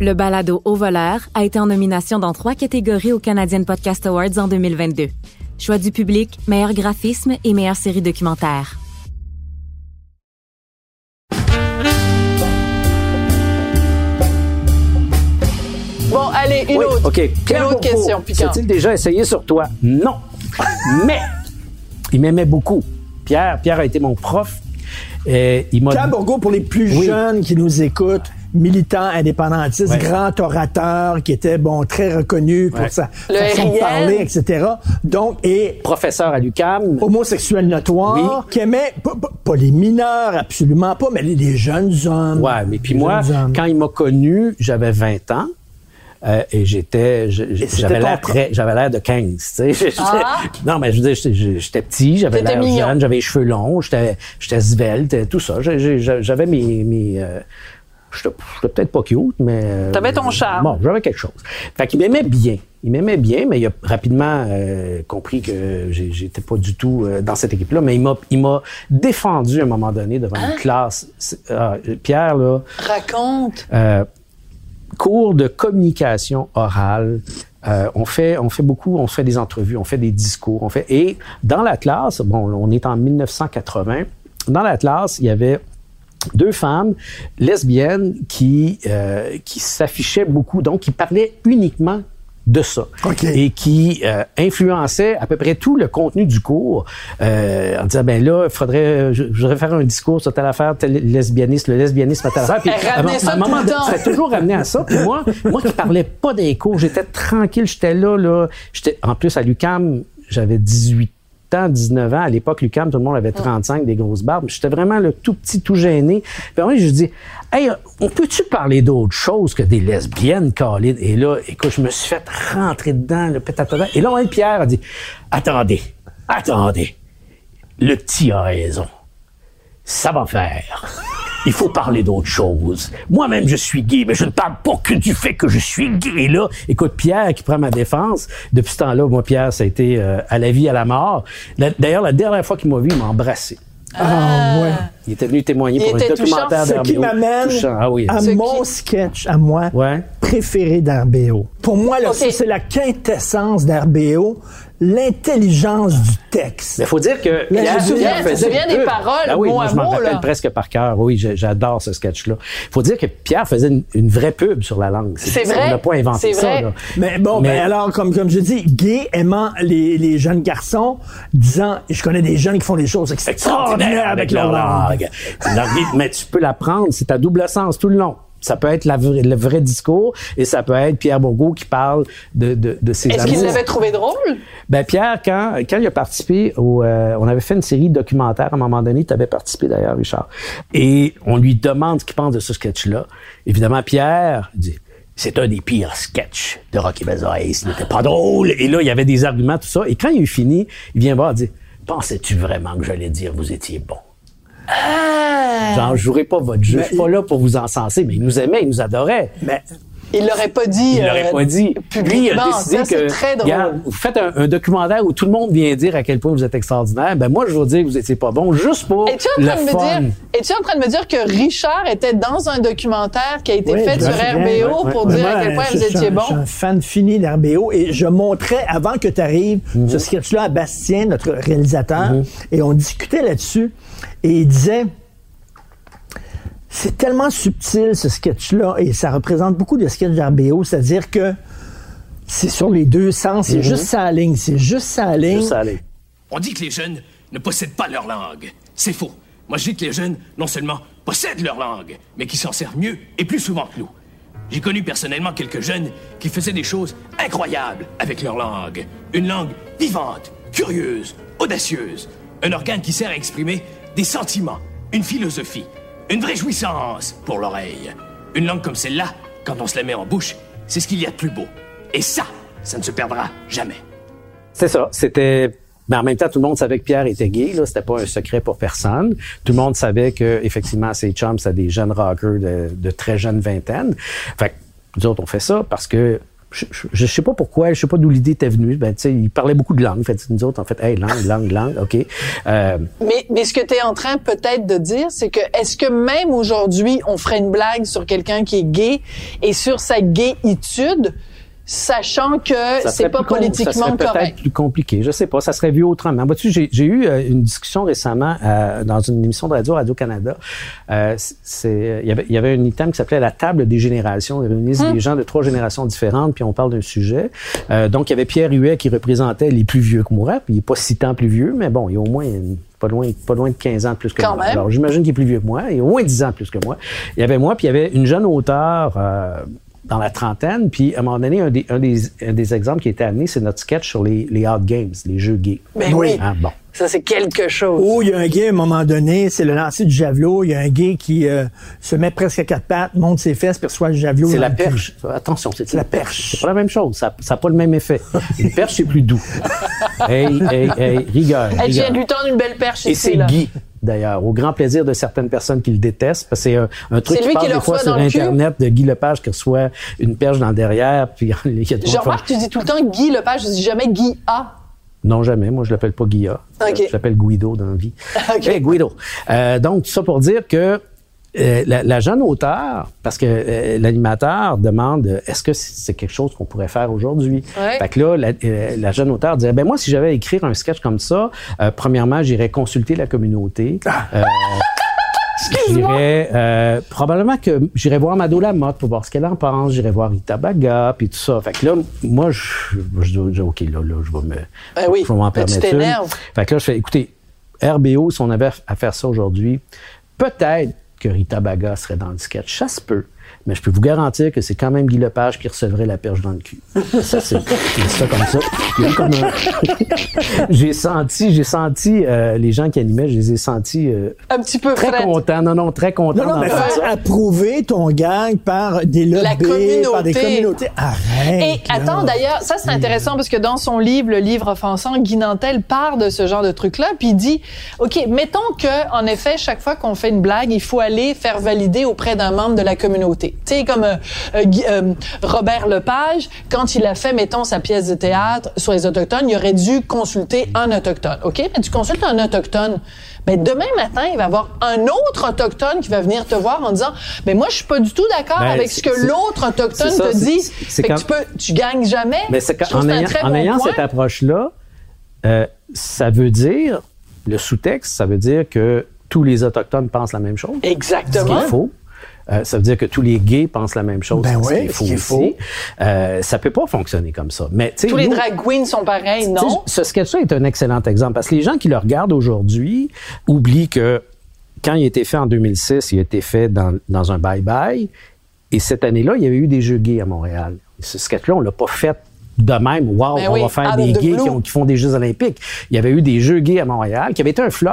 Le balado Au voleur a été en nomination dans trois catégories aux Canadian Podcast Awards en 2022. Choix du public, meilleur graphisme et meilleure série documentaire. Bon, allez, une Oui, autre. OK. Une autre question s'est-il déjà essayé sur toi? Non. Mais il m'aimait beaucoup. Pierre, Pierre a été mon prof. Et il m'a Pierre Bourgault, pour les plus Oui. jeunes qui nous écoutent, militant indépendantiste, Ouais. grand orateur, qui était bon très reconnu pour Ouais. sa Le façon de RIL. parler, etc. Donc, et professeur à l'UCAM. homosexuel notoire, qui aimait pas, pas- pas les mineurs, absolument pas, mais les, les jeunes hommes. Ouais, mais puis moi, quand il m'a connu, j'avais 20 ans. Euh, et j'étais, j'avais l'air très, j'avais l'air de 15, tu sais. Ah. Non, mais je veux dire, j'étais, petit, j'avais l'air jeune, j'avais les cheveux longs, j'étais, j'étais svelte, tout ça. J'avais mes, mes euh, j'étais peut-être pas cute, mais. euh, T'avais ton charme. Bon, j'avais quelque chose. Fait qu'il m'aimait bien. Il m'aimait bien, mais il a rapidement euh, compris que j'étais pas du tout euh, dans cette équipe-là. Mais il m'a, il m'a défendu à un moment donné devant Hein? une classe. Ah, Pierre, là, Raconte. Cours de communication orale. Euh, on fait, beaucoup, on fait des entrevues, on fait des discours, on fait et dans la classe, bon, on est en 1980. Dans la classe, il y avait deux femmes lesbiennes qui euh, qui s'affichaient beaucoup, donc qui parlaient uniquement de ça. OK. et qui euh, influençaient à peu près tout le contenu du cours euh, en disant ben là il faudrait je, je voudrais faire un discours sur telle affaire tel lesbianisme le lesbianisme à telle affaire. Puis, à un- ça à un moment toujours ramené à ça. Puis moi moi qui parlais pas des cours j'étais tranquille j'étais là là. J'étais en plus à l'UCAM j'avais 18 ans, 19 ans. À l'époque, l'UQAM, tout le monde avait 35, des grosses barbes. J'étais vraiment le tout petit, tout gêné. Puis moi, je dis, hey, on peut-tu parler d'autre chose que des lesbiennes, Colin? Et là, écoute, je me suis fait rentrer dedans, le pétatata. Et là, Pierre a dit, attendez, attendez. Le petit a raison. Ça va faire. Il faut parler d'autre chose. Moi-même, je suis gay, mais je ne parle pas que du fait que je suis gay. Et là, écoute, Pierre qui prend ma défense, depuis ce temps-là, moi, Pierre, ça a été euh, à la vie, à la mort. D'ailleurs, la dernière fois qu'il m'a vu, il m'a embrassé. Ah, ouais. Il était venu témoigner Il pour un documentaire touchant. Ce qui d'RBO. m'amène Touchant. Ah oui. à Ce mon qui- sketch, à moi, Ouais. préféré d'RBO. Pour moi, là, Ok. ça, c'est la quintessence d'RBO, l'intelligence du texte. Mais faut dire que Là, Pierre, je me souviens- Pierre tu te faisait souviens une des paroles, Ah oui, mot moi, à je m'en rappelle là. presque par cœur. Oui, j'adore ce sketch-là. Faut dire que Pierre faisait une, une vraie pub sur la langue. C'est vrai. On n'a pas inventé C'est ça. vrai. là. Mais bon, Mais- ben alors, comme, comme je dis, gay aimant les, les jeunes garçons, disant, je connais des jeunes qui font des choses extraordinaires avec leur langue. La- Mais tu peux l'apprendre, c'est à double sens tout le long. Ça peut être la vraie- le vrai discours et ça peut être Pierre Bourgault qui parle de, de, de ses Est-ce qu'il l'avait trouvé drôle? Ben Pierre, quand, quand il a participé au, euh, on avait fait une série de documentaires à un moment donné, tu avais participé d'ailleurs, Richard, et on lui demande ce qu'il pense de ce sketch-là. Évidemment, Pierre dit. C'est un des pires sketchs de Rocky Bezoy. Ce n'était pas drôle. Et là, il y avait des arguments, tout ça. Et quand il a eu fini, il vient voir et dit Pensais-tu vraiment que j'allais dire vous étiez bon? Ah! Genre, je jouerai pas votre jeu. Je suis Mais- pas là pour vous encenser, mais il nous aimait, il nous adorait. Mais Il l'aurait pas dit. Il l'aurait euh, pas dit. Lui, il a décidé Ça, c'est que, très drôle. regarde, vous faites un, un documentaire où tout le monde vient dire à quel point vous êtes extraordinaire. Ben, moi, je veux dire que vous étiez pas bon, juste pour Es-tu en le train de me fun. dire, es-tu en train de me dire que Richard était dans un documentaire qui a été Oui, fait je sur RBO ouais, pour ouais, dire à quel point je- vous étiez un- bon? Je suis un fan fini d'RBO et je montrais, avant que tu arrives, Mhm. ce sketch-là à Bastien, notre réalisateur, et on discutait là-dessus, et il disait, c'est tellement subtil ce sketch-là, et ça représente beaucoup de sketchs d'RBO, c'est-à-dire que c'est sur les deux sens, c'est juste sa ligne, c'est juste sa ligne. Mhm. Aller. On dit que les jeunes ne possèdent pas leur langue. C'est faux. Moi, je dis que les jeunes, non seulement possèdent leur langue, mais qui s'en servent mieux et plus souvent que nous. J'ai connu personnellement quelques jeunes qui faisaient des choses incroyables avec leur langue. Une langue vivante, curieuse, audacieuse. Un organe qui sert à exprimer des sentiments, une philosophie, une vraie jouissance pour l'oreille. Une langue comme celle-là, quand on se la met en bouche, c'est ce qu'il y a de plus beau. Et ça, ça ne se perdra jamais. C'est ça. C'était. Mais en même temps, tout le monde savait que Pierre était gay. Là, c'était pas un secret pour personne. Tout le monde savait que effectivement, ses chums, c'était des jeunes rockers de, de très jeunes vingtaines. Fait que nous autres, on fait ça parce que je, je sais pas pourquoi, je sais pas d'où l'idée était venue. Ben, il parlait beaucoup de langue. Fait nous autres, en fait, hey, langue, langue, langue, ok. Euh, Mais, mais ce que tu es en train peut-être de dire, c'est que est-ce que même aujourd'hui, on ferait une blague sur quelqu'un qui est gay et sur sa gayitude, sachant que c'est pas plus com- ça politiquement serait peut-être correct? plus compliqué. Je sais pas, ça serait vu autrement. Vois-tu, j'ai, j'ai eu euh, une discussion récemment euh, dans une émission de radio Radio-Canada. Euh, c'est, il, y avait, il y avait un item qui s'appelait La table des générations. Ils réunissent des gens de trois générations différentes, puis on parle d'un sujet. Euh, donc, il y avait Pierre Huet qui représentait les plus vieux que moi, puis il est pas si tant plus vieux, mais bon, il y a au moins une- pas loin, pas loin de 15 ans de plus que Quand moi. même. Alors, j'imagine qu'il est plus vieux que moi. Il a au moins 10 ans de plus que moi. Il y avait moi, puis il y avait une jeune auteure euh, dans la trentaine. Puis, à un moment donné, un des, un des, un des exemples qui a été amené, c'est notre sketch sur les, les hot games, les jeux gays. Ben oui. Ah, bon. Ça, c'est quelque chose. Oh, il y a un gay, à un moment donné, c'est le lancer du javelot. Il y a un gay qui euh, se met presque à quatre pattes, monte ses fesses, perçoit le javelot. C'est la cul. perche. Attention, c'est la perche. C'est pas la même chose. Ça n'a pas le même effet. Une perche, c'est plus doux. hey, hey, hey, rigueur. Rigueur. de lui tendre une belle perche Et c'est. Guy, d'ailleurs, au grand plaisir de certaines personnes qui le détestent, parce que c'est un, un truc qui lui passe qui le des fois sur cul? Internet de Guy Lepage qui reçoit une perche dans le derrière, puis il y a Je remarque que tu dis tout le temps Guy Lepage, je dis jamais Guy A. Non, jamais. Moi, je l'appelle pas Guilla. Ok. Je l'appelle Guido dans la vie. Ok. Hey, Guido. Euh, donc, tout ça pour dire que euh, la, la jeune auteure, parce que euh, l'animateur demande euh, est-ce que c'est quelque chose qu'on pourrait faire aujourd'hui? Ouais. Fait que là, la, la jeune auteure disait ben moi, si j'avais à écrire un sketch comme ça, premièrement, j'irais consulter la communauté. Euh, J'irais probablement que j'irais voir Mado Lamotte pour voir ce qu'elle en pense. J'irais voir Rita Baga puis tout ça. Fait que là, moi, je, je dis ok là, là, je vais me, Ben oui, je vais m'en tu une. Fait que là, je fais écoutez, RBO, si on avait à faire ça aujourd'hui, peut-être que Rita Baga serait dans le sketch. Ça se peut. Mais je peux vous garantir que c'est quand même Guy Lepage qui recevrait la perche dans le cul. Ça, c'est ça comme ça. Un- j'ai senti, j'ai senti euh, les gens qui animaient, je les ai sentis euh, Un petit peu très frette. contents. Non, non, très contents. Non, non, mais approuver ton gang par des lobbies, La communauté. par des communautés? Arrête. Et attends, d'ailleurs, ça c'est intéressant parce que dans son livre, le livre offensant, Guy Nantel part de ce genre de truc-là, puis il dit, ok, mettons que en effet, chaque fois qu'on fait une blague, il faut aller faire valider auprès d'un membre de la communauté. Tu sais, comme euh, euh, euh, Robert Lepage, quand il a fait, mettons, sa pièce de théâtre sur les Autochtones, il aurait dû consulter un Autochtone. OK? Mais tu consultes un Autochtone. Mais demain matin, il va y avoir un autre Autochtone qui va venir te voir en disant, mais moi, je suis pas du tout d'accord Ben, avec ce que l'autre Autochtone ça, te dit. Fait que tu peux, tu gagnes jamais. Mais c'est ayant, en bon ayant cette approche-là, euh, ça veut dire, le sous-texte, ça veut dire que tous les Autochtones pensent la même chose. Ce qui Exactement. Euh, ça veut dire que tous les gays pensent la même chose. Ben oui, faux qui est aussi. faux. Euh, ça peut pas fonctionner comme ça. Mais, Tous les drag queens sont pareils, non? Ce sketch-là est un excellent exemple parce que les gens qui le regardent aujourd'hui oublient que quand il a été fait en 2006, il a été fait dans, dans un bye-bye. Et cette année-là, il y avait eu des jeux gays à Montréal. Et ce sketch-là, on l'a pas fait de même. Wow, Ben on oui, va faire des gays qui, ont- qui font des Jeux olympiques. Il y avait eu des jeux gays à Montréal qui avaient été un flop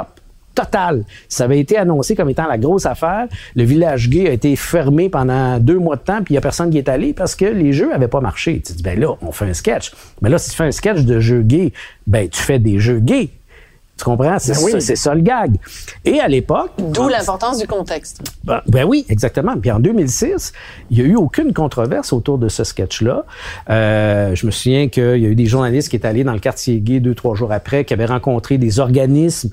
total. Ça avait été annoncé comme étant la grosse affaire. Le village gay a été fermé pendant deux mois de temps, puis il y a personne qui est allé parce que les jeux avaient pas marché. Tu te dis, ben là, on fait un sketch. Mais là, si tu fais un sketch de jeux gays, ben tu fais des jeux gays. Tu comprends? C'est Ben oui. ça, c'est ça le gag. Et à l'époque, D'où l'importance du contexte. ben, ben oui, exactement. Puis en 2006, il n'y a eu aucune controverse autour de ce sketch-là. Euh, je me souviens qu'il y a eu des journalistes qui étaient allés dans le quartier gay deux, trois jours après, qui avaient rencontré des organismes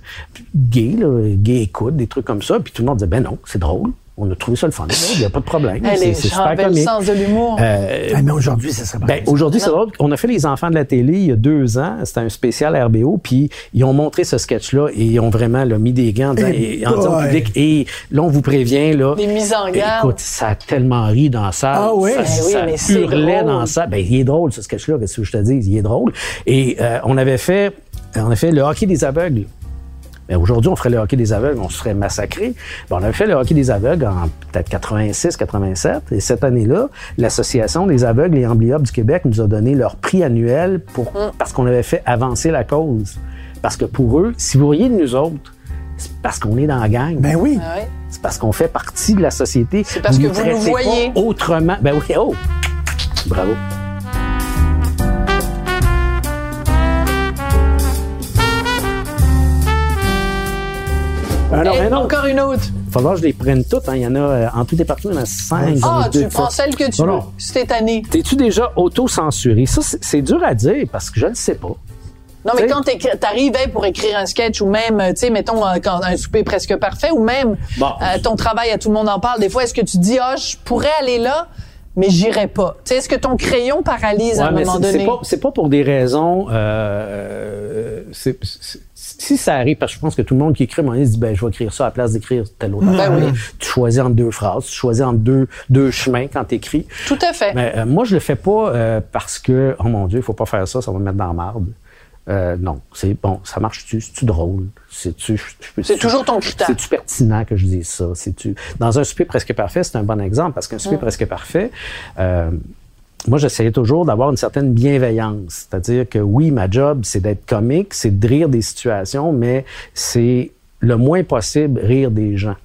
gays, là, gays écoute, des trucs comme ça. Puis tout le monde disait, ben non, c'est drôle. On a trouvé ça le fun. Il n'y a pas de problème. C'est super avaient le comique. sens de l'humour. Euh, Ah, mais aujourd'hui, ça serait pas ben, aujourd'hui, c'est drôle. On a fait Les Enfants de la télé il y a deux ans. C'était un spécial RBO. Puis ils ont montré ce sketch-là et ils ont vraiment là, mis des gants en disant, et- en disant au public. Et là, on vous prévient. Là, Des mises en garde. Écoute, ça a tellement ri dans la salle. Ah oui? Ça, Ben oui, ça mais c'est hurlait drôle. dans la salle. Ben, il est drôle, ce sketch-là. Qu'est-ce que je te dis? Il est drôle. Et euh, on avait fait, on a fait le hockey des aveugles. Mais aujourd'hui, on ferait le hockey des aveugles, on se serait massacré. Ben, on avait fait le hockey des aveugles en peut-être 86, 87. Et cette année-là, l'Association des aveugles et amblyopes du Québec nous a donné leur prix annuel pour, Mm. parce qu'on avait fait avancer la cause. Parce que pour eux, si vous riez de nous autres, c'est parce qu'on est dans la gang. Ben oui. Ah ouais. C'est parce qu'on fait partie de la société. C'est parce que vous nous voyez. autrement. Ben oui, oh! Bravo. Non. encore une autre. Il va falloir que je les prenne toutes. hein. Il y en a euh, en tout et partout, il y en a cinq. Ah, tu prends celle que tu Non, veux. Cette année. T'es-tu déjà auto-censuré? Ça, c'est- dur à dire parce que je ne sais pas. Non, mais quand t'arrives hey, pour écrire un sketch ou même, euh, tu sais, mettons, euh, quand un souper presque parfait ou même Bon. euh, ton travail, à tout le monde en parle, des fois, est-ce que tu dis, ah, je pourrais aller là, mais j'irai pas? Tu sais, est-ce que ton crayon paralyse à un moment donné? C'est pas, pas pour des raisons. euh, si ça arrive, parce que je pense que tout le monde qui écrit, moment donné, se dit ben, je vais écrire ça à la place d'écrire telle autre Ben oui. Tu choisis entre deux phrases, tu choisis entre deux, deux chemins quand tu écris. Tout à fait. Mais euh, moi, je le fais pas euh, parce que, oh mon Dieu, il faut pas faire ça, ça va me mettre dans la marde. Euh, non, c'est bon, ça marche-tu, c'est-tu drôle? C'est-tu, C'est toujours ton critère. C'est-tu pertinent que je dise ça? C'est-tu... Dans un souper presque parfait, c'est un bon exemple parce qu'un souper presque parfait, moi, j'essayais toujours d'avoir une certaine bienveillance. C'est-à-dire que oui, ma job, c'est d'être comique, c'est de rire des situations, mais c'est le moins possible rire des gens.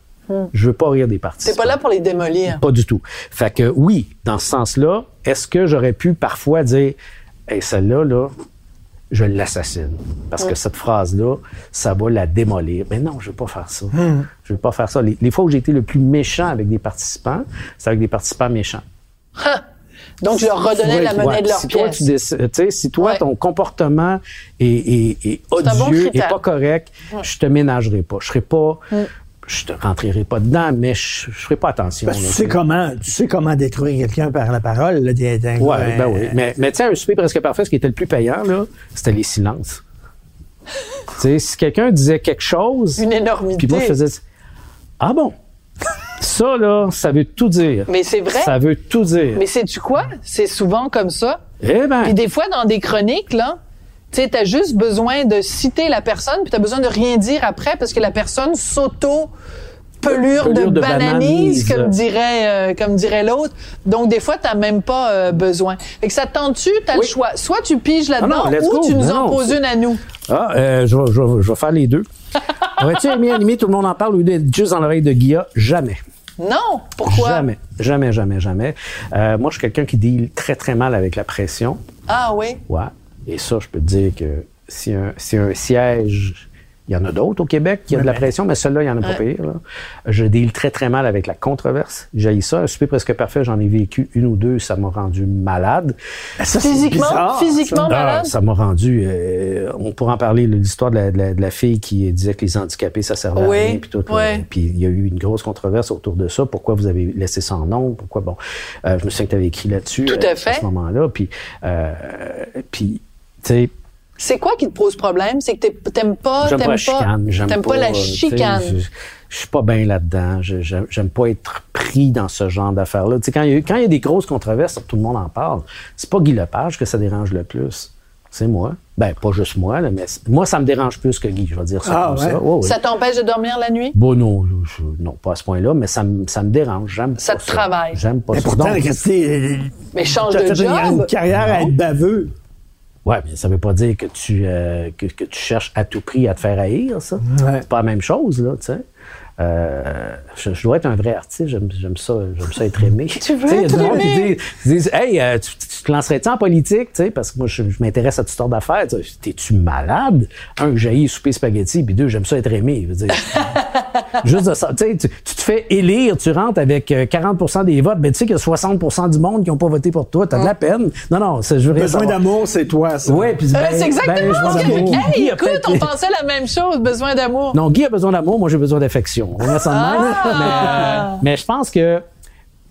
Je veux pas rire des participants. T'es pas là pour les démolir. Pas du tout. Fait que oui, dans ce sens-là, est-ce que j'aurais pu parfois dire, hey, celle-là, là, je l'assassine. Parce que cette phrase-là, ça va la démolir. Mais non, je veux pas faire ça. Je veux pas faire ça. Les, les fois où j'ai été le plus méchant avec des participants, c'est avec des participants méchants. Ha! Donc, je leur redonnais Ouais, la monnaie ouais. de leur si toi, tu décides- si toi, Ouais. ton comportement est, est- est bon odieux pas correct, je te ménagerai pas. Je serai pas, je te rentrerai pas dedans, mais je, je ferai pas attention. Parce que là, tu sais comment, tu sais comment détruire quelqu'un par la parole. Là, des- d'un Ouais, gars, ben euh, oui. Mais, mais tu sais, un souper presque parfait, ce qui était le plus payant, là, c'était les silences. tu sais, si quelqu'un disait quelque chose, Une énormité. puis moi, je faisais Ah bon? Ça, là, ça veut tout dire. Mais c'est vrai. Ça veut tout dire. Mais sais-tu quoi? C'est souvent comme ça. Eh ben, Puis des fois, dans des chroniques, là, tu sais, t'as juste besoin de citer la personne, puis t'as besoin de rien dire après parce que la personne s'auto pelure de, Pelure de bananise, bananise. comme dirait euh, comme dirait l'autre. Donc des fois, t'as même pas euh, besoin. Fait que ça te tente-tu, t'as le choix. Soit tu piges là-dedans, Ah let's ou tu nous Non, en poses une à nous. ah, euh, je, vais- je vais- je vais faire les deux. Aurais-tu aimé animer Tout le monde en parle ou d'être juste dans l'oreille de Guilla? Jamais. Non, pourquoi? Jamais. Jamais, jamais, jamais. Euh, moi, je suis quelqu'un qui deal très, très mal avec la pression. Ah oui? Ouais. Et ça, je peux te dire que si un, si un siège Il y en a d'autres au Québec qui a Ouais, de la pression, mais celui-là, il y en a pas pire. là. Je deal très, très mal avec la controverse. J'ai ça. Un souper presque parfait, j'en ai vécu une ou deux, ça m'a rendu malade. Ça, c'est Physiquement, bizarre, physiquement Ah, malade? ça m'a rendu. euh, on pourra en parler, l'histoire de la, de la- de la fille qui disait que les handicapés, ça servait Oui, à rien. Puis tout, là. ouais. Puis il y a eu une grosse controverse autour de ça. Pourquoi vous avez laissé ça en nombre? Pourquoi? Bon, euh, je me souviens que tu avais écrit là-dessus. Tout euh, à fait. À ce moment-là. Puis, euh, puis tu sais, C'est quoi qui te pose problème? C'est que t'aimes pas, t'aimes pas pas, la chicane. J'aime t'aimes pas, la euh, chicane. Je, je suis pas bien là-dedans. Je- J'aime j'aime pas être pris dans ce genre d'affaires-là. Tu sais, quand il y, a eu- quand il y a des grosses controverses, tout le monde en parle. C'est pas Guy Lepage que ça dérange le plus. C'est moi. Ben, pas juste moi, là, mais moi, ça me dérange plus que Guy, je vais dire ça Ah, comme ouais? ça. T'empêche de dormir la nuit? Bon, non, je- non, pas à ce point-là, mais ça, me- ça me dérange. J'aime Ça pas te travaille. J'aime pas Mais ça. pourtant, Donc, Christy, Mais change de fait une, une job. carrière à être baveux. Ouais, mais ça veut pas dire que tu, euh, que, que tu cherches à tout prix à te faire haïr, ça. Ouais. C'est pas la même chose, là, tu sais. Euh, je, je dois être un vrai artiste, j'aime j'aime ça, j'aime ça être aimé. Tu veux il y a être du monde qui aimé? dit- qui disent, Hey, euh, tu, tu te lancerais-tu en politique? Tu sais, parce que moi, je, je m'intéresse à toute sorte d'affaires. T'es-tu malade? Un, j'ai souper spaghetti, puis deux, j'aime ça être aimé. Je veux dire, Juste de ça. Tu, sais, tu, te fais élire, tu rentres avec euh, 40% des votes, mais tu sais qu'il y a 60% du monde qui n'ont pas voté pour toi. T'as de la peine. Non, non, c'est- je veux rien Besoin savoir. d'amour, c'est toi, ça. Puis Euh, ben, c'est exactement ben, je ce que. Hey, écoute, on pensait la même chose, besoin d'amour. non, Guy a besoin d'amour, moi j'ai besoin d'affection. On va mettre ça de même. Ah! Mais, euh, mais je pense que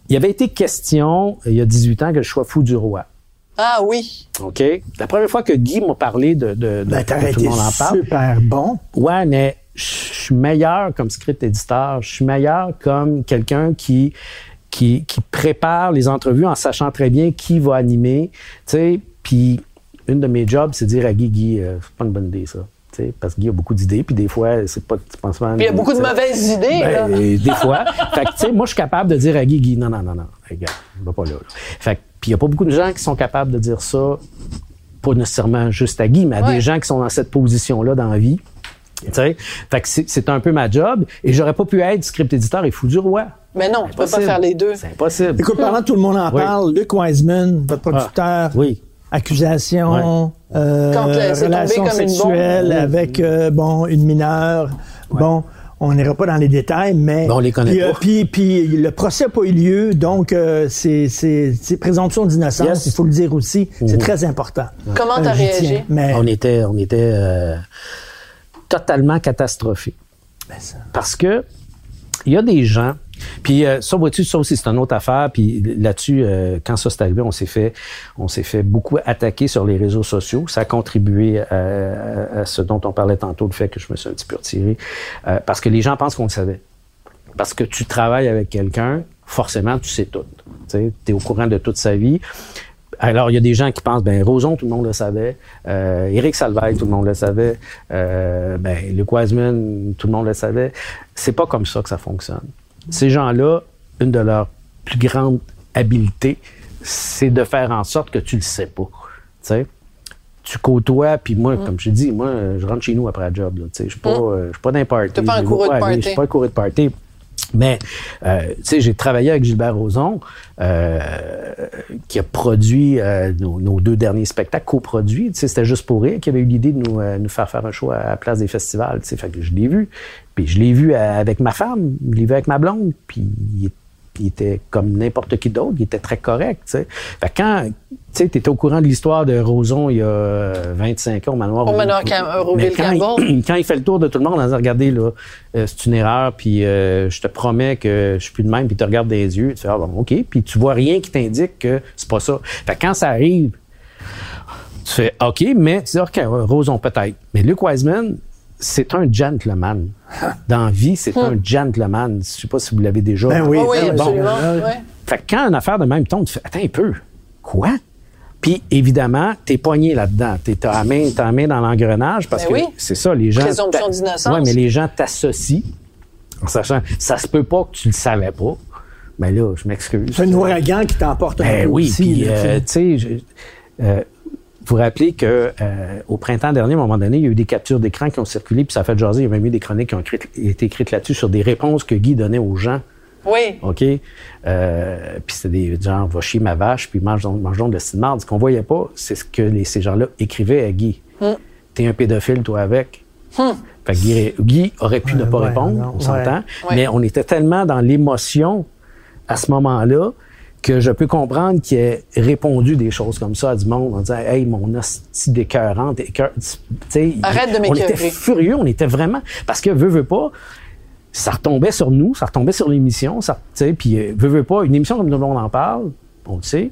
il y avait été question, il y a 18 ans, que je sois fou du roi. Ah oui. OK? La première fois que Guy m'a parlé de, de, de Ben, tout le monde en parle. super bon. Ouais, mais je suis meilleur comme script éditeur. Je suis meilleur comme quelqu'un qui, qui, qui prépare les entrevues en sachant très bien qui va animer. Tu sais, puis une de mes jobs, c'est de dire à Guy, Guy, euh, c'est pas une bonne idée, ça. Parce que Guy a beaucoup d'idées, puis des fois, c'est pas tu penses une Puis il y a beaucoup de mauvaises idées. Ben, euh, des fois. fait que, tu sais, moi, je suis capable de dire à Guy, Guy, non, non, non, non, regarde, on va pas là. là. Fait que, puis il y a pas beaucoup de gens qui sont capables de dire ça, pas nécessairement juste à Guy, mais à Ouais. des gens qui sont dans cette position-là dans la vie. Tu sais, fait que c'est un peu ma job et j'aurais pas pu être script éditeur et fou du roi. Mais non, tu peux pas faire les deux. C'est impossible. Écoute, pendant que tout le monde en Oui. parle, Luc Wiseman, votre producteur, Ah, oui. accusation, euh, Quand, euh, relation comme une bombe. sexuelle avec euh, bon une mineure. Bon, on n'ira pas dans les détails, mais Ben, on les connaît puis, euh, pas. puis, puis le procès n'a pas eu lieu, donc euh, c'est c'est c'est présomption d'innocence. Yes. Il faut le dire aussi, c'est très important. Comment Euh, t'as réagi? tiens. Mais On était, on était euh, totalement catastrophé. Ben, ça- Parce que il y a des gens. Puis euh, ça, vois-tu, ça aussi, c'est une autre affaire. Puis là-dessus, euh, quand ça s'est arrivé, on s'est fait, on s'est fait beaucoup attaquer sur les réseaux sociaux. Ça a contribué à, à- à ce dont on parlait tantôt, le fait que je me suis un petit peu retiré, Euh, parce que les gens pensent qu'on le savait. Parce que tu travailles avec quelqu'un, forcément, tu sais tout. Tu es au courant de toute sa vie. Alors, il y a des gens qui pensent, ben Roson, tout le monde le savait. Euh, Éric tout le monde le savait. Euh, ben, Luc Wiseman, tout le monde le savait. C'est pas comme ça que ça fonctionne. Ces gens-là, une de leurs plus grandes habiletés, c'est de faire en sorte que tu le sais pas. Tu sais? Tu côtoies, puis moi, comme je dis, moi, je rentre chez nous après la job. là, tu sais. Je suis pas, euh, je suis pas d'un party. Je. Je suis pas un coureux de party. Mais, euh, tu sais, j'ai travaillé avec Gilbert Rozon, euh, qui a produit euh, nos, deux derniers spectacles, coproduits. Tu sais, c'était juste pour rire, qui avait eu l'idée de nous, euh, nous faire faire un show à la place des festivals. Tu sais, fait que je l'ai vu. Puis je l'ai vu euh, avec ma femme, je l'ai vu avec ma blonde, puis il, est- il était comme n'importe qui d'autre, il était très correct, tu sais. Fait que quand, tu sais, t'étais au courant de l'histoire de Roson il y a euh, 25 ans au manoir. Au manoir euh, Rouville quand il- quand il fait le tour de tout le monde, on dit regardez là, euh, c'est une erreur, puis euh, je te promets que je suis plus de même, puis tu regardes des yeux, tu fais ah bon, ok, puis tu vois rien qui t'indique que c'est pas ça. Fait que quand ça arrive, tu fais ok, mais tu dis ok, Roson peut-être, mais Luke Wiseman, c'est un gentleman. Dans la vie, c'est un gentleman. Je sais pas si vous l'avez déjà. Ben oui, Ah oui, ben oui. absolument. Bon, ouais. Fait que quand une affaire de même tombe, tu fais Attends un peu. Quoi? Puis évidemment, t'es poigné là-dedans. T'es t'as la main, main dans l'engrenage parce Ben que oui. c'est ça, les gens. Présomption t'a- d'innocence. Ouais, mais les gens t'associent en sachant ça se peut pas que tu le savais pas. Mais là, je m'excuse. c'est un ouragan qui t'emporte un Ben peu oui, puis euh, tu sais. euh, vous vous rappelez que euh, au printemps dernier, à un moment donné, il y a eu des captures d'écran qui ont circulé, puis ça a fait jaser. Il y a même eu des chroniques qui ont écrit- été écrites là-dessus sur des réponses que Guy donnait aux gens. Oui. OK? Euh, puis c'était des genre, va chier ma vache, puis mange donc, mange donc de. Ce qu'on voyait pas, c'est ce que les- ces gens-là écrivaient à Guy. T'es un pédophile, toi, avec. Fait Fait que Guy, Guy aurait pu Ouais, ne pas ouais, répondre, non, on s'entend. Ouais. Mais on était tellement dans l'émotion à ce moment-là que je peux comprendre qu'il ait répondu des choses comme ça à du monde en disant Hey, mon hostie d'écœurante, écœur- tu sais, Arrête de On était furieux, on était vraiment. Parce que, veut, veut pas, ça retombait sur nous, ça retombait sur l'émission, ça, tu sais, puis veut, veut pas, une émission comme tout le monde en parle, on le sait,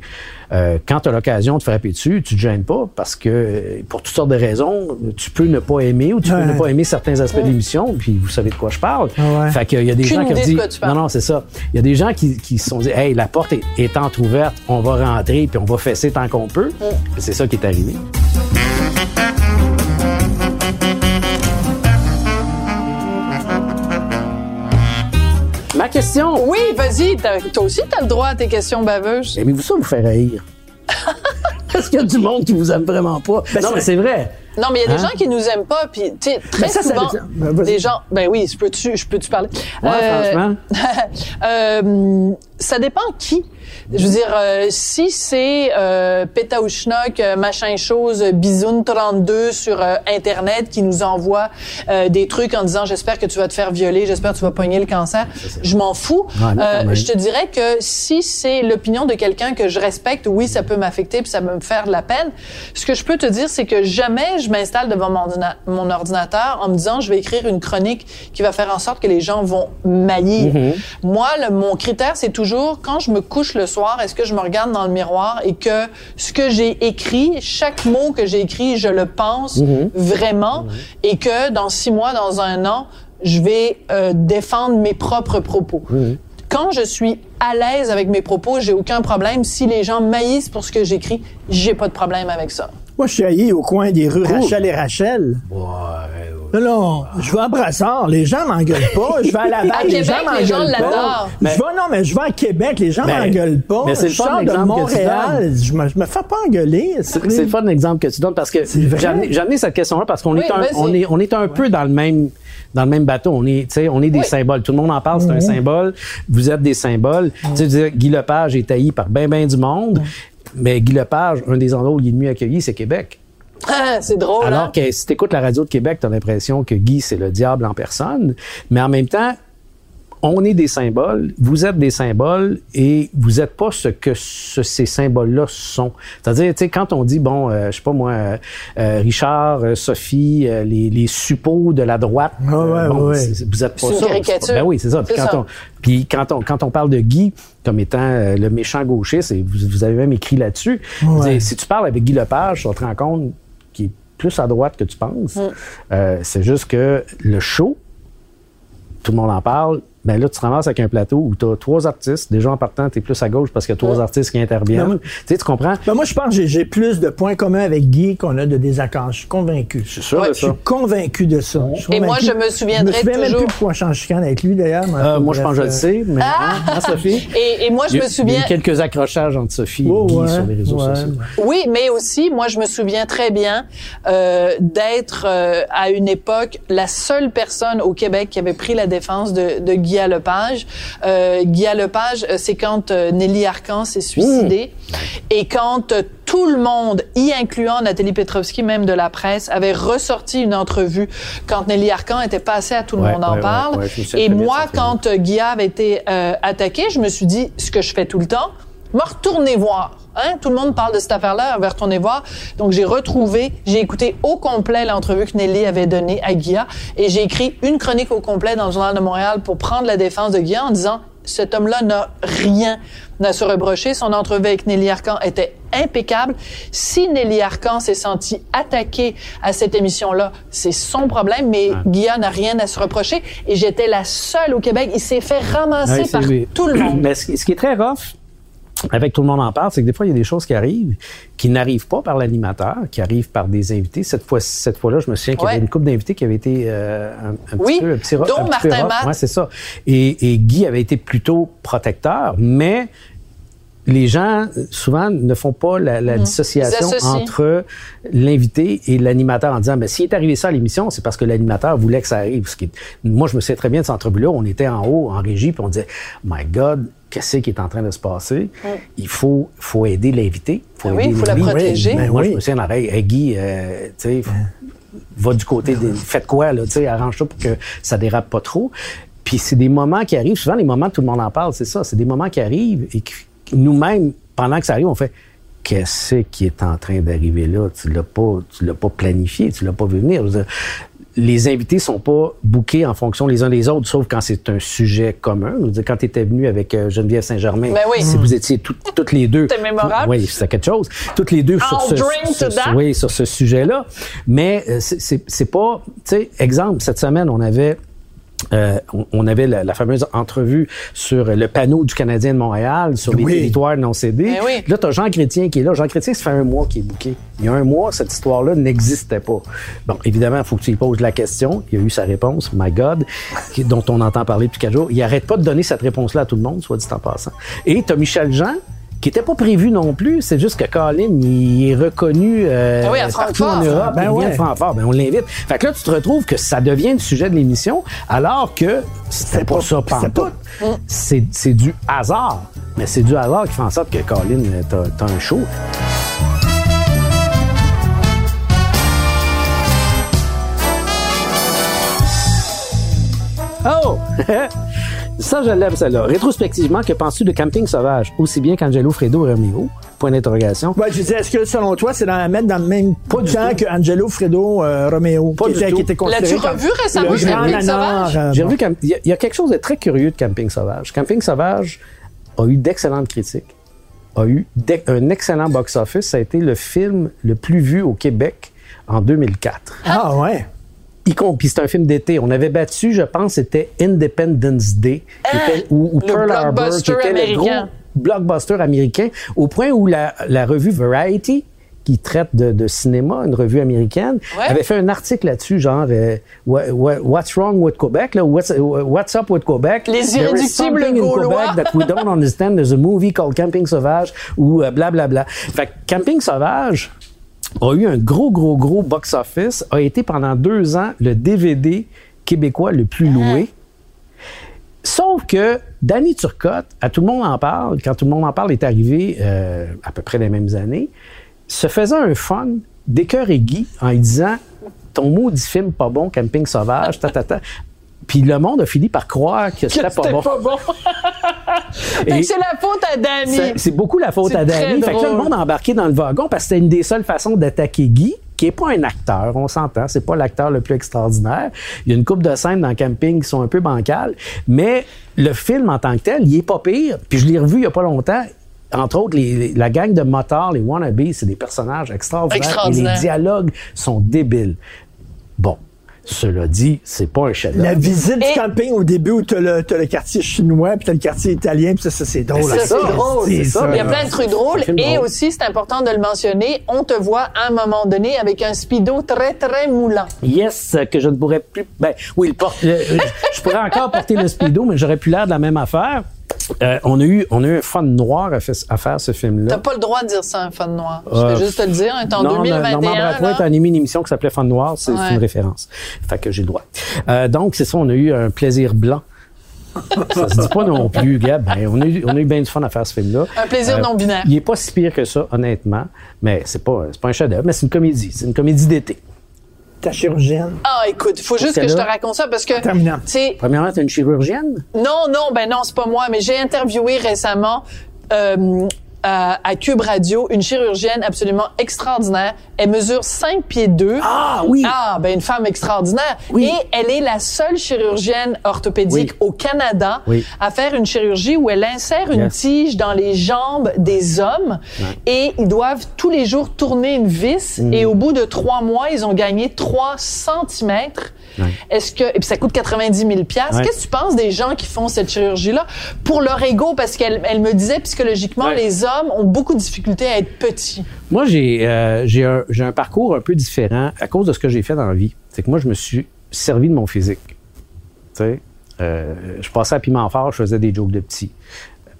euh, quand tu as l'occasion de frapper dessus, tu te gênes pas parce que, euh, pour toutes sortes de raisons, tu peux ne pas aimer ou tu Ouais. peux ne pas aimer certains aspects de l'émission, puis vous savez de quoi je parle. Ouais. Fait qu'il y a des gens qui ont dit, non, non, c'est ça. Il y a des gens qui, qui se sont dit, hey, la porte est, est entrouverte, on va rentrer puis on va fesser tant qu'on peut. C'est ça qui est arrivé. Question. Oui, vas-y, toi aussi, t'as le droit à tes questions baveuses. Aimez-vous ça vous faire rire? Est-ce qu'il y a du monde qui vous aime vraiment pas? non, mais c'est vrai. Non, mais il y a des Hein? gens qui nous aiment pas, puis tu sais, très Ben ça, souvent. Ben, des gens, ben oui, je peux-tu, je peux-tu parler? Ouais, franchement. euh, ça dépend qui. Je veux dire, euh, si c'est euh, euh, machin chose, Bisoun 32 sur euh, Internet qui nous envoie euh, des trucs en disant j'espère que tu vas te faire violer, j'espère que tu vas pogner le cancer, je m'en fous. Je te dirais que si c'est l'opinion de quelqu'un que je respecte, oui, ça peut m'affecter puis ça peut me faire de la peine. Ce que je peux te dire, c'est que jamais je m'installe devant mon, ordina- mon ordinateur en me disant je vais écrire une chronique qui va faire en sorte que les gens vont maillir. Mm-hmm. Moi, le- mon critère, c'est toujours quand je me couche le soir, est-ce que je me regarde dans le miroir et que ce que j'ai écrit, chaque mot que j'ai écrit, je le pense Mm-hmm. vraiment et que dans six mois, dans un an, je vais euh, défendre mes propres propos. Quand je suis à l'aise avec mes propos, j'ai aucun problème. Si les gens maïssent pour ce que j'écris, j'ai pas de problème avec ça. Moi, je suis allé au coin des rues Rachel et Rachel. Non, non, je vais à Brassard, les gens m'engueulent pas. Je vais à Laval, À les Québec, gens les gens m'engueulent pas. l'adorent. Je vais, non, mais je vais à Québec, les gens Mais- m'engueulent pas. mais c'est le fun de Montréal, je me, je me fais pas engueuler. C'est le fun l'exemple que tu donnes parce que j'ai amené, cette question-là parce qu'on Oui, est un, on est, on est un peu dans le même dans le même bateau. On est, tu sais, on est des Oui. symboles. Tout le monde en parle, c'est un symbole. Vous êtes des symboles. Tu sais, je veux dire, Guy Lepage est haï par bien, bien du monde. Mais Guy Lepage, un des endroits où il est le mieux accueilli, c'est Québec. Ah, c'est drôle, hein? Alors que si tu écoutes la radio de Québec, tu as l'impression que Guy, c'est le diable en personne. Mais en même temps, on est des symboles, vous êtes des symboles et vous n'êtes pas ce que ce- ces symboles-là sont. C'est-à-dire, tu sais, quand on dit, bon, euh, je sais pas moi, euh, euh, Richard, euh, Sophie, euh, les, les suppôts de la droite, Ah ouais, euh, bon, ouais. vous êtes pas C'est une ça. caricature. Ben oui, c'est ça. Puis quand, ça. On, puis quand, on, quand on parle de Guy comme étant euh, le méchant gauchiste, et vous, vous avez même écrit là-dessus, Ouais. si tu parles avec Guy Lepage, tu te rendre compte qu'il est plus à droite que tu penses. Mm. Euh, c'est juste que le show, tout le monde en parle. Ben là, tu te ramasses avec un plateau où tu as trois artistes. Déjà en partant, tu es plus à gauche parce qu'il y a trois artistes qui interviennent. Tu sais, tu comprends? Ben, moi, je pense que j'ai- plus de points communs avec Guy qu'on a de désaccords. Je suis convaincu. Je suis sûr de Je suis convaincu de ça. Je suis Et moi, je me souviendrai Je me souviens même toujours- plus pourquoi je suis en avec lui, d'ailleurs. Euh, moi, je pense que je le euh, sais, mais hein, hein, Sophie? Et, et moi, je Il y a- me souviens... Il y a eu quelques accrochages entre Sophie et Oh, Guy ouais, sur les réseaux ouais. sociaux. Oui, mais aussi, moi, je me souviens très bien euh, d'être euh, à une époque la seule personne au Québec qui avait pris la défense de, de Guy Lepage. Euh, Guy Lepage, euh, c'est quand euh, Nelly Arcan s'est suicidée et quand euh, tout le monde, y incluant Nathalie Petrovski, même de la presse, avait ressorti une entrevue quand Nelly Arcan était passée à Tout le Ouais, monde en ouais, parle. ouais, et moi, quand euh, Guy avait été euh, attaqué, je me suis dit, ce que je fais tout le temps, me retourner voir. Hein? Tout le monde parle de cette affaire-là, on va retourner voir. Donc, j'ai retrouvé, j'ai écouté au complet l'entrevue que Nelly avait donnée à Guilla et j'ai écrit une chronique au complet dans le Journal de Montréal pour prendre la défense de Guilla en disant cet homme-là n'a rien à se reprocher. Son entrevue avec Nelly Arcan était impeccable. Si Nelly Arcan s'est senti attaqué à cette émission-là, c'est son problème, mais Guilla n'a rien à se reprocher. Et j'étais la seule au Québec. Il s'est fait ramasser Ouais, par lui. tout le monde. Mais ce, qui- ce qui est très rough, avec tout le monde en parle, c'est que des fois, il y a des choses qui arrivent qui n'arrivent pas par l'animateur, qui arrivent par des invités. Cette fois, cette fois-là, je me souviens qu'il y Ouais. avait une couple d'invités qui avaient été euh, un, un Oui, petit peu, un petit, dont un petit Martin rough. Matt. Ouais, c'est ça. Et, et Guy avait été plutôt protecteur, mais les gens, souvent, ne font pas la, la dissociation Mhm. Associent. entre l'invité et l'animateur en disant, ben, s'il est arrivé ça à l'émission, c'est parce que l'animateur voulait que ça arrive. Ce qui est- Moi, je me souviens très bien de cette entrevue-là. On était en haut, en régie, puis on disait, My God, qu'est-ce qui est en train de se passer? Il faut, faut aider l'invité. Faut Ah oui, il faut la protéger. Ben Ben moi, oui. je me souviens, hey, Guy, euh, tu sais, va du côté des. Faites quoi, là, tu sais, arrange-toi pour que ça dérape pas trop. Puis c'est des moments qui arrivent, souvent les moments, tout le monde en parle, c'est ça, c'est des moments qui arrivent et que nous-mêmes, pendant que ça arrive, on fait qu'est-ce qui est en train d'arriver là? Tu l'as pas, tu l'as pas planifié, tu l'as pas vu venir. Les invités sont pas bookés en fonction les uns des autres, sauf quand c'est un sujet commun. Quand tu étais venu avec euh, Geneviève Saint-Germain, Ben oui. si vous étiez tout- toutes les deux. C'était mémorable. Oui, c'est quelque chose. Toutes les deux sur ce, oui, sur ce sujet-là. Mais euh, c'est pas, tu sais, exemple, cette semaine, on avait euh, on, avait la, la fameuse entrevue sur le panneau du Canadien de Montréal, sur les Oui. territoires non cédés. Ben oui. Là, tu as Jean Chrétien qui est là. Jean Chrétien, ça fait un mois qu'il est bouqué. Il y a un mois, cette histoire-là n'existait pas. Bon, évidemment, il faut que tu lui poses la question. Il a eu sa réponse, my God, qui- dont on entend parler depuis quatre jours. Il arrête pas de donner cette réponse-là à tout le monde, soit dit en passant. Et tu as Michel Jean, qui n'était pas prévu non plus. C'est juste que Colin, il est reconnu euh, Ah oui, à partout en Francfort. Europe. Ben il vient ouais. de Francfort. Ben, on l'invite. Fait que là, tu te retrouves que ça devient le sujet de l'émission, alors que c'était pas, pas- ça pantoute. C'est c'est du hasard. Mais c'est du hasard qui fait en sorte que Colin, euh, t'as t'as un show. Oh! Ça, je l'aime, celle-là. Rétrospectivement, que penses-tu de Camping Sauvage? Aussi bien qu'Angelo Fredo et Romeo? Point d'interrogation. Ouais, je disais, est-ce que selon toi, c'est dans la mettre dans le même Pas du temps tout. que Angelo Fredo euh, Romeo, Pas qui, du était, tout. qui était considéré L'as-tu revu récemment, le Camping Sauvage? euh, J'ai revu il y, y a quelque chose de très curieux de Camping Sauvage. Camping Sauvage a eu d'excellentes critiques, a eu un excellent box-office. Ça a été le film le plus vu au Québec en 2004. Ah ouais. Puis c'est un film d'été. On avait battu, je pense, c'était Independence Day, était, ou, ou Ah! le Pearl Harbor, qui blockbuster était le gros blockbuster américain, au point où la, la revue Variety, qui traite de, de cinéma, une revue américaine, Ouais. avait fait un article là-dessus, genre euh, What- what- What's wrong with Quebec? là, what's, what's up with Quebec? Les There is irréductibles. Quebec that we don't understand. There's a movie called Camping Sauvage ou euh, blablabla. Fait que Camping Sauvage a eu un gros, gros, gros box-office, a été pendant deux ans le DVD québécois le plus loué. Sauf que Danny Turcotte, à tout le monde en parle, quand tout le monde en parle est arrivé euh, à peu près les mêmes années, se faisait un fun d'écœur et Guy en lui disant ton maudit film pas bon, Camping Sauvage, ta, ta, ta. Puis le monde a fini par croire que c'était pas bon. pas bon. Et- c'est la faute à Danny. c'est- beaucoup la faute à Danny. Fait que là, le monde a embarqué dans le wagon parce que c'était une des seules façons d'attaquer Guy, qui est pas un acteur, on s'entend. C'est pas l'acteur le plus extraordinaire. Il y a une coupe de scènes dans Camping qui sont un peu bancales. Mais le film en tant que tel, il est pas pire. Puis je l'ai revu il y a pas longtemps. Entre autres, les- les- la gang de motards, les wannabes, c'est des personnages extraordinaires. Et Extraordinaire. les dialogues sont débiles. Bon. Cela dit, c'est pas un chef La visite Et- du camping au début où t'as le, le quartier chinois puis t'as le quartier italien puis ça, ça, c'est drôle. Ça, c'est drôle. C'est ça. ça. Il y a plein de trucs drôles. Et drôle. aussi, c'est important de le mentionner, on te voit à un moment donné avec un speedo très, très moulant. Yes, que je ne pourrais plus. Ben, oui, porte, le- euh, je pourrais encore porter le speedo, mais j'aurais plus l'air de la même affaire. Euh, on, a eu, on a eu un fun noir à, fait- à faire ce film-là. T'as pas le droit de dire ça, un fun noir. Je Euh, vais juste te le dire. Est en non, 2021. Normand là. a animé une émission qui s'appelait Fun Noir, c'est Ouais. une référence. Fait que j'ai le droit. Euh, donc, c'est ça, on a eu un plaisir blanc. ça se dit pas non plus, Gab. Ben, on, a eu, on a eu bien du fun à faire ce film-là. Euh, Un plaisir non binaire. Il est pas si pire que ça, honnêtement. Mais c'est pas, pas un chef-d'œuvre, mais c'est une comédie. C'est une comédie d'été. Ta chirurgienne. Ah, écoute, il faut juste que que je te raconte ça parce que, sais, Premièrement, t'es une chirurgienne? non, non, ben non, c'est pas moi, mais j'ai interviewé récemment euh, à, à Cube Radio une chirurgienne absolument extraordinaire. Elle mesure 5 pieds 2. Ah, oui! Ah, ben une femme extraordinaire. Oui. Et elle est la seule chirurgienne orthopédique Oui. au Canada Oui. à faire une chirurgie où elle insère une tige dans les jambes des hommes et ils doivent tous les jours tourner une vis Mm. et au bout de trois mois, ils ont gagné 3 centimètres. Est-ce que et puis ça coûte 90 000 piastres. Ouais. Qu'est-ce que tu penses des gens qui font cette chirurgie-là? Pour leur ego parce qu'elle elle me disait psychologiquement Ouais. les hommes ont beaucoup de difficultés à être petits. Moi, j'ai euh, j'ai un, j'ai un parcours un peu différent à cause de ce que j'ai fait dans la vie. C'est que moi, je me suis servi de mon physique. Tu sais, euh, je passais à piment fort, je faisais des jokes de petits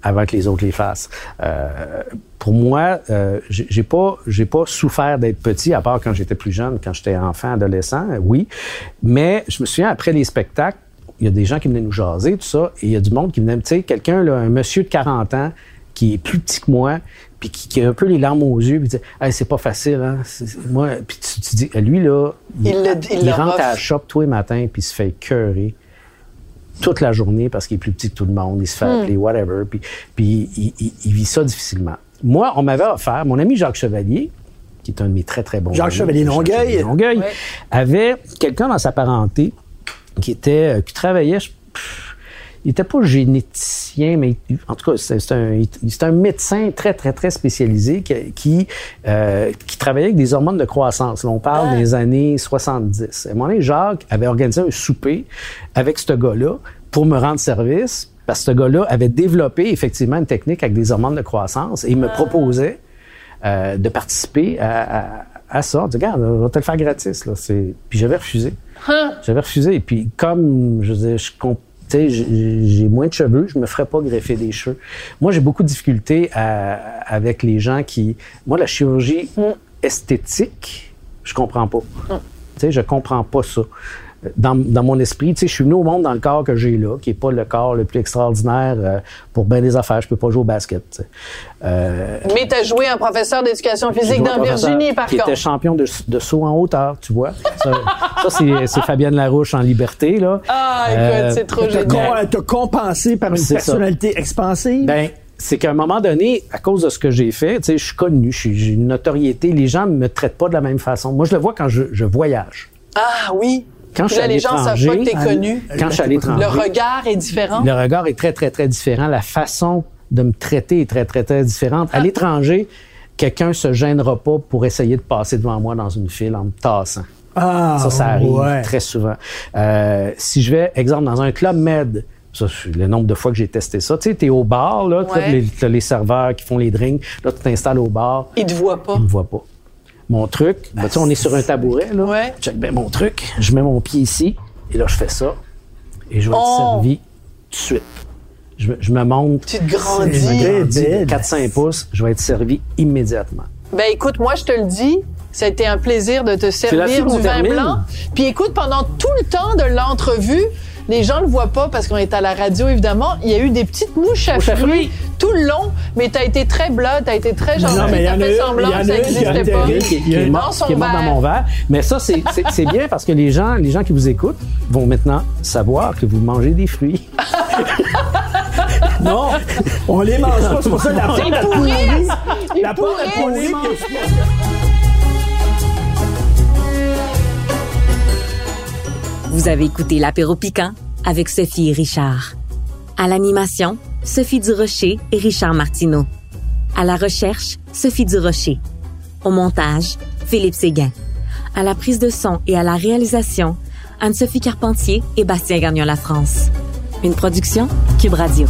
avant que les autres les fassent. Euh, pour moi, euh, j'ai pas, j'ai pas souffert d'être petit, à part quand j'étais plus jeune, quand j'étais enfant, adolescent, euh, oui. Mais je me souviens, après les spectacles, il y a des gens qui venaient nous jaser, tout ça, et il y a du monde qui venait, tu sais, quelqu'un, un monsieur de 40 ans, qui est plus petit que moi, puis qui, qui a un peu les larmes aux yeux, puis dit hey, c'est pas facile, hein. Moi, puis tu, tu dis, lui là, Il le- il le rentre à la shop tous les matins, puis il se fait cœurer toute la journée parce qu'il est plus petit que tout le monde, il se fait Hmm. appeler whatever, puis, puis il, il- il vit ça difficilement. Moi, on m'avait offert, mon ami Jacques Chevalier, qui est un de mes très très bons Jacques amis, Chevalier Longueuil. Chevalier Longueuil, Ouais. avait quelqu'un dans sa parenté qui était euh, qui travaillait je- pff, il était pas généticien mais en tout cas c'est un médecin très très très spécialisé qui qui, euh, qui travaillait avec des hormones de croissance Là, on parle des années 70 à un moment donné Jacques avait organisé un souper avec ce gars-là pour me rendre service parce que ce gars-là avait développé effectivement une technique avec des hormones de croissance et il me proposait euh, de participer à, à- à ça. On dit, regarde, on va te le faire gratis. Là. Puis j'avais refusé. J'avais refusé. Et puis comme, je comp- tu sais, j'ai moins de cheveux, je me ferais pas greffer des cheveux. Moi, j'ai beaucoup de difficultés à- avec les gens qui... Moi, la chirurgie esthétique, je comprends pas. Tu sais, je comprends pas ça. Dans, dans mon esprit, tu sais, je suis venu au monde dans le corps que j'ai là, qui est pas le corps le plus extraordinaire euh, pour bien des affaires. Je peux pas jouer au basket. tu sais. Euh, Mais t'as joué un professeur d'éducation physique dans Virginie, par qui contre. était champion de, de saut en hauteur, tu vois. Ça, ça, c'est, c'est Fabienne Larouche en liberté, là. Ah, écoute, Euh, c'est trop génial. t'as compensé par une C'est ça. personnalité expansive? Ben, c'est qu'à un moment donné, à cause de ce que j'ai fait, tu sais, je suis connu, j'ai une notoriété, les gens ne me traitent pas de la même façon. Moi, je le vois quand je, je voyage. Ah oui. Quand je suis à les gens savent l'étranger, pas que t'es connu. Quand je suis à l'étranger, Le regard est différent. le regard est très, très, très différent. La façon de me traiter est très, très, très différente. Ah. À l'étranger, quelqu'un se gênera pas pour essayer de passer devant moi dans une file en me tassant. ah, Ça, ça arrive ouais. très souvent. Euh, si je vais, exemple, dans un club med, ça, c'est le nombre de fois que j'ai testé ça, tu sais, t'es au bar, là, t'as Ouais. les serveurs qui font les drinks, là, tu t'installes au bar, Ils te voient pas. ils me voient pas. Mon truc, ben, tu sais, on est sur un tabouret, là. Ouais. Check bien mon truc, je mets mon pied ici, et là, je fais ça, et je vais être Oh! servi tout de suite. Je, me- je me monte. Tu te grandis. grandis de belle. 4-5 pouces, je vais être servi immédiatement. Ben écoute, moi je te le dis, ça a été un plaisir de te servir du vin termine. blanc. Puis écoute, pendant tout le temps de l'entrevue, les gens le voient pas parce qu'on est à la radio évidemment, il y a eu des petites mouches à, Mouches à fruits fruits. tout le long, mais t'as été très blanc, t'as été très gentil, Non, mais il y t'as en a fait semblant il y en que ça n'existait pas. Il y a mort, dans mon verre. Mais ça, c'est, c'est, c'est bien parce que les gens, les gens qui vous écoutent vont maintenant savoir que vous mangez des fruits. Non, on les mange pas. C'est pour ça que la. Ils La pourrissent! pourri. Vous avez écouté l'apéro piquant avec Sophie et Richard. À l'animation, Sophie Durocher et Richard Martineau. À la recherche, Sophie Durocher. Au montage, Philippe Séguin. À la prise de son et à la réalisation, Anne-Sophie Carpentier et Bastien Gagnon La France. Une production Cube Radio.